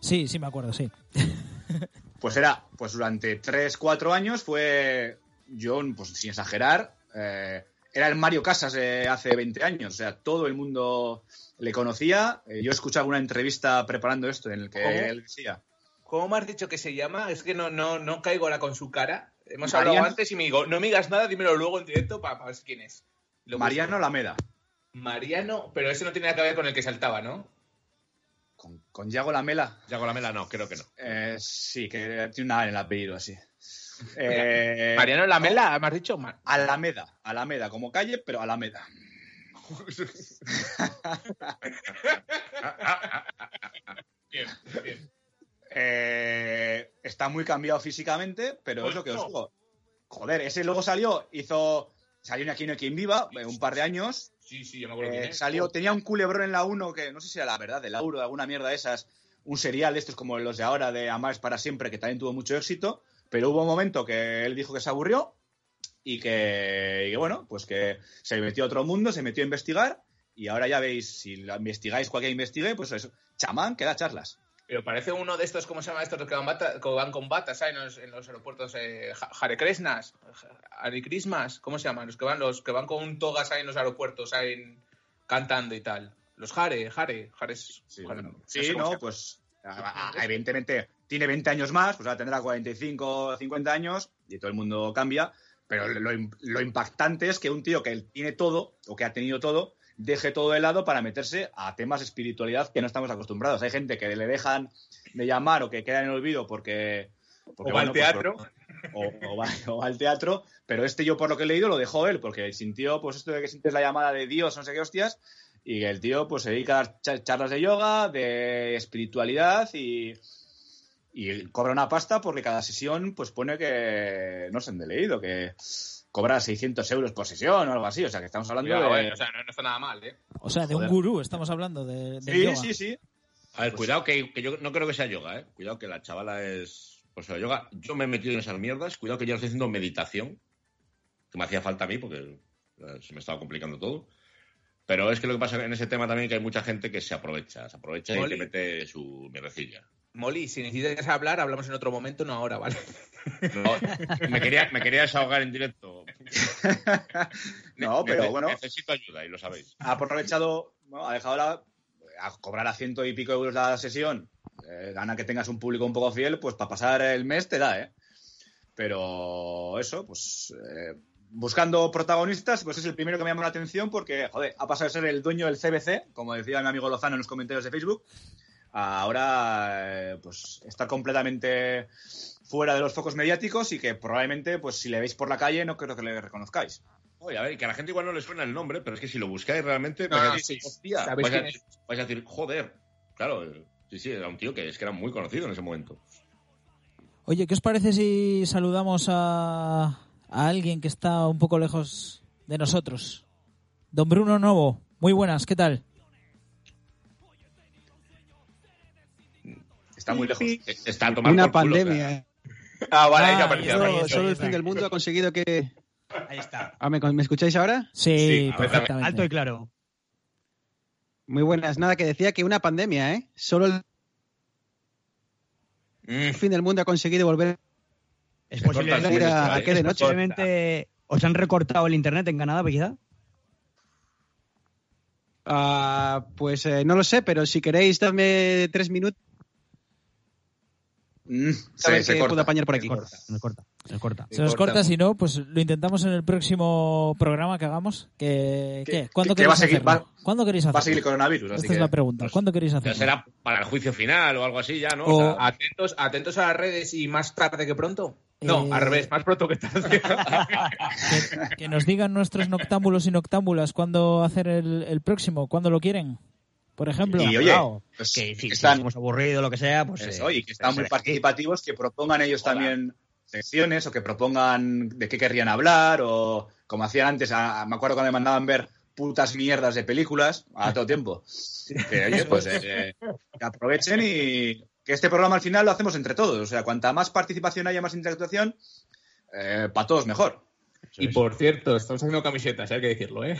Sí, sí me acuerdo, sí. Pues era, pues durante 3, 4 años fue, yo, pues sin exagerar, eh, era el Mario Casas hace 20 años. O sea, todo el mundo le conocía. Eh, yo escuché alguna entrevista preparando esto en el que ¿Cómo? él decía, ¿Cómo me has dicho que se llama? Es que no, no, no caigo ahora con su cara. Hemos Mariano- hablado antes y me digo, no me digas nada, dímelo luego en directo para, ver quién es. Lo Mariano busco. Alameda, Mariano, pero ese no tiene nada que ver con el que saltaba, ¿no? Con, con Yago Lamela. Yago Lamela no, creo que no. Eh, sí, que tiene una A en el apellido así. Eh, Mariano Lamela, me has dicho. Alameda, Alameda, como calle, pero Alameda. Bien, bien. Eh, está muy cambiado físicamente, pero es lo que os digo. Joder, ese luego salió, hizo. Salió en Aquí no hay quien viva, eh, un par de años. Sí, sí, yo me acuerdo Eh, quién es. salió, tenía un culebrón en la 1 que no sé si era la verdad, de Lauro, alguna mierda de esas. Un serial de estos como los de ahora, de Amar es para siempre, que también tuvo mucho éxito. Pero hubo un momento que él dijo que se aburrió y que, y que, bueno, pues que se metió a otro mundo, se metió a investigar y ahora ya veis, si la investigáis cualquier investigue, pues eso, chamán que da charlas. Pero parece uno de estos, ¿cómo se llama estos que van, bata- que van con batas ¿sabes? en, los, en los aeropuertos? Eh, Hare Krishnas, Hare Christmas, ¿cómo se llaman? Los que van, los que van con togas ahí en los aeropuertos, ahí cantando y tal. Los Hare, Hare, Hares. Sí, Hare- no sí, no, llama. pues a- a- evidentemente tiene 20 años más, pues ahora tendrá 45, 50 años y todo el mundo cambia, pero lo, lo impactante es que un tío que tiene todo o que ha tenido todo deje todo de lado para meterse a temas de espiritualidad que no estamos acostumbrados. Hay gente que le dejan de llamar o que queda en el olvido porque... porque, O va al pues, teatro. o, o va, o al teatro, pero este yo por lo que he leído lo dejó él, porque sintió pues esto de que sientes la llamada de Dios, no sé qué hostias, y que el tío pues se dedica a dar cha- charlas de yoga, de espiritualidad y, y cobra una pasta porque cada sesión pues pone que, no sé, de leído, que cobra 600 euros por sesión o algo así, o sea que estamos hablando Cuidado, de... eh, o sea, no, no está nada mal, ¿eh? O sea, de un gurú estamos hablando de, del Sí, yoga. sí, sí. A ver, cuidado que, que yo no creo que sea yoga, ¿eh? Cuidado que la chavala es. Pues sea, yoga. Yo me he metido en esas mierdas. Cuidado que yo estoy haciendo meditación. Que me hacía falta a mí porque eh, se me estaba complicando todo. Pero es que lo que pasa en ese tema también es que hay mucha gente que se aprovecha. Se aprovecha y te mete su mierdecilla. Molly, si necesitas hablar, hablamos en otro momento, no ahora, ¿vale? No, me, quería, me quería desahogar en directo. No, pero bueno. Necesito ayuda y lo sabéis. ha aprovechado, bueno, ha dejado la, a cobrar a ciento y pico euros la sesión, eh, gana que tengas un público un poco fiel, pues para pasar el mes te da, ¿eh? Pero eso, pues eh, buscando protagonistas, pues es el primero que me llama la atención porque, joder, ha pasado de ser el dueño del CBC, como decía mi amigo Lozano en los comentarios de Facebook, a ahora eh, pues está completamente fuera de los focos mediáticos y que probablemente, pues si le veis por la calle, no creo que le reconozcáis. Oye, a ver, que a la gente igual no le suena el nombre, pero es que si lo buscáis realmente, No, vais, a decir, sí. hostia, ¿Sabéis vais, a, quién es? vais a decir, joder. Claro, eh, sí, sí, era un tío que es que era muy conocido en ese momento. Oye, ¿qué os parece si saludamos a, a alguien que está un poco lejos de nosotros? Don Bruno Novo, muy buenas, ¿qué tal? Está muy lejos. Está a tomar Una por culo, pandemia. Ah, vale, Ah, ya apareció. Solo, el fin del mundo ha conseguido que... Ahí está. Ah, ¿me, ¿Me escucháis ahora? Sí, Sí, perfectamente. Alto y claro. Muy buenas. Nada, que decía que una pandemia, ¿eh? Solo el Mm, fin del mundo ha conseguido volver Es posible a ir a, a ¿eh? qué de noche. posiblemente os han recortado el internet en Canadá, quizá. Ah, pues eh, no lo sé, pero si queréis, dadme tres minutos. Mm, ver se, se qué corta, apañar por se aquí. corta. Se nos corta, se nos corta. Se nos corta. corta, si no, pues lo intentamos en el próximo programa que hagamos. Que, Que- ¿qué? ¿Cuándo que- que va queréis a seguir- va- ¿Cuándo queréis Va hacerlo? a seguir el coronavirus, así Esta que... es la pregunta. pues, ¿Cuándo queréis hacerlo? será para el juicio final o algo así ya, ¿no? O- O sea, Atentos, atentos a las redes y más tarde que pronto. No, Eh, al revés, más pronto que tarde. Que, que nos digan nuestros noctámbulos y noctámbulas cuándo hacer el, el próximo, cuándo lo quieren. Por ejemplo. Y oye, Claro, pues, que si, si están, somos aburridos o lo que sea, pues. eso, eh, y que están muy será participativos, que propongan ellos Hola. también secciones o que propongan de qué querrían hablar o como hacían antes, a- me acuerdo cuando me mandaban ver putas mierdas de películas a todo tiempo. Que, oye, pues eh, que aprovechen y que este programa al final lo hacemos entre todos. O sea, cuanta más participación haya, más interactuación, para todos mejor. y por cierto, estamos haciendo camisetas, hay que decirlo, ¿eh?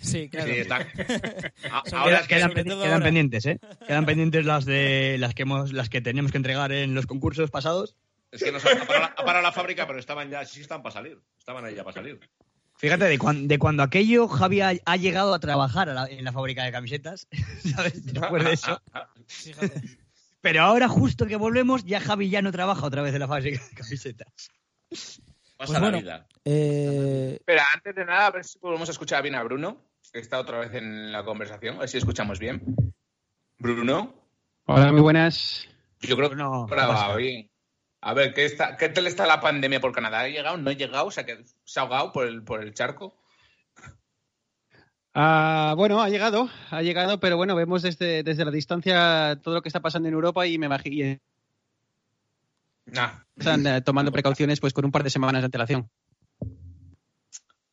Sí, claro. sí, está. A- Sobre- ahora que quedan, ahora. pendientes, ¿eh? Quedan pendientes las de las que hemos, las que teníamos que entregar en los concursos pasados. Es que nos ha, parado, la- ha parado la fábrica, pero estaban ya, sí están para salir. Estaban ahí ya para salir. Fíjate, de, cuan- de cuando aquello Javi ha, ha llegado a trabajar a la- en la fábrica de camisetas, ¿sabes? Después de eso. Fíjate. Pero ahora, justo que volvemos, ya Javi ya no trabaja otra vez en la fábrica de camisetas. Pasa Pues la bueno. vida. Eh, Espera, antes de nada, a ver si podemos escuchar bien a Bruno, está otra vez en la conversación, a ver si escuchamos bien. Bruno, Hola, muy buenas. yo creo que Bruno, ahora ¿qué va pasa? bien. A ver, ¿qué, está, ¿qué tal está la pandemia por Canadá? ¿Ha llegado? ¿No ha llegado? ¿Se ha, qued- se ha ahogado por el, por el charco? Ah, bueno, ha llegado, ha llegado, pero bueno, vemos desde, desde la distancia todo lo que está pasando en Europa y me imagino Nah, están eh, tomando precauciones pues con un par de semanas de antelación.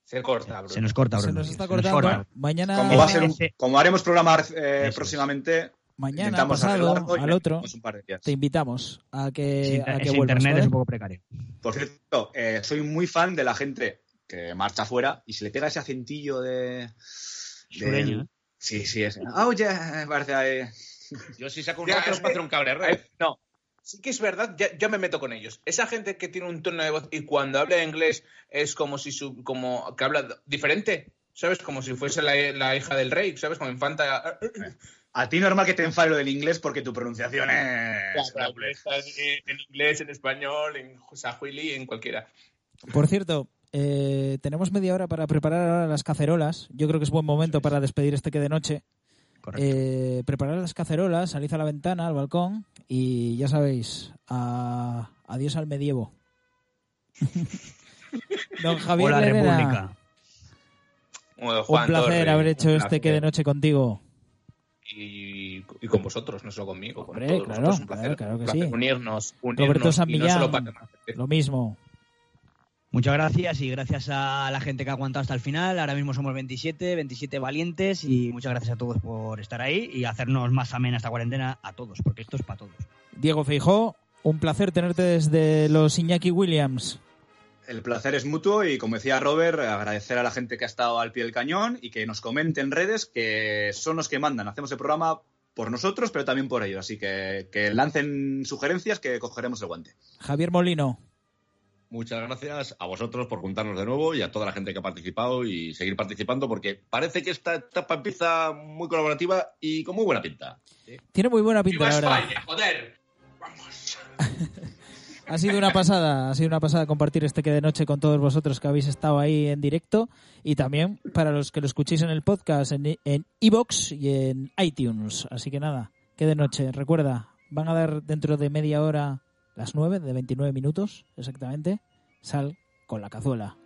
Se corta, Bruno. Se nos corta, se Bruno. nos está Se cortando. corta. Mañana, Como, va a ser un- como haremos programa eh, próximamente, mañana pasado, al otro, metemos un par de días. te invitamos a que, a que vuelvas. internet ¿vale? es un poco precario. Por cierto, eh, soy muy fan de la gente que marcha fuera y se le pega ese acentillo de. Sureño, ¿eh? Sí, sí, es. Ah, oye, parece ahí. Yo si saco un para hacer un. Eh, no. Sí que es verdad, ya, ya me meto con ellos. Esa gente que tiene un tono de voz y cuando habla inglés es como si su, como que habla diferente, ¿sabes? Como si fuese la, la hija del rey, ¿sabes? Como infanta. A ti normal que te enfade lo del inglés porque tu pronunciación es. Claro, en, inglés, en español, en Sahuili, en cualquiera. Por cierto, eh, tenemos media hora para preparar ahora las cacerolas. Yo creo que es buen momento para despedir este que de noche. Eh, preparar las cacerolas, salid a la ventana, al balcón y ya sabéis, a- adiós al medievo. Don Javier Hola, República. Bueno, un placer Torre, haber hecho este que de noche contigo. Y, y con vosotros, no solo conmigo. con todos claro, vosotros, un placer, claro, claro que un placer sí. Unirnos, unirnos Roberto San no Millán, solo para lo mismo. Muchas gracias y gracias a la gente que ha aguantado hasta el final. Ahora mismo somos 27, 27 valientes y muchas gracias a todos por estar ahí y hacernos más amena esta cuarentena a todos, porque esto es para todos. Diego Feijó, un placer tenerte desde los Iñaki Williams. El placer es mutuo y, como decía Robert, agradecer a la gente que ha estado al pie del cañón y que nos comente en redes que son los que mandan. Hacemos el programa por nosotros, pero también por ellos. Así que, que lancen sugerencias que cogeremos el guante. Javier Molino. Muchas gracias a vosotros por juntarnos de nuevo y a toda la gente que ha participado y seguir participando porque parece que esta etapa empieza muy colaborativa y con muy buena pinta. Tiene muy buena pinta, ¡Viva la verdad. España, joder! Ha sido una pasada, ha sido una pasada compartir este que de noche con todos vosotros que habéis estado ahí en directo y también para los que lo escuchéis en el podcast en en iVoox y en iTunes. Así que nada, que de noche. Recuerda, van a dar dentro de media hora las 9, de 29 minutos exactamente. Sal con la cazuela.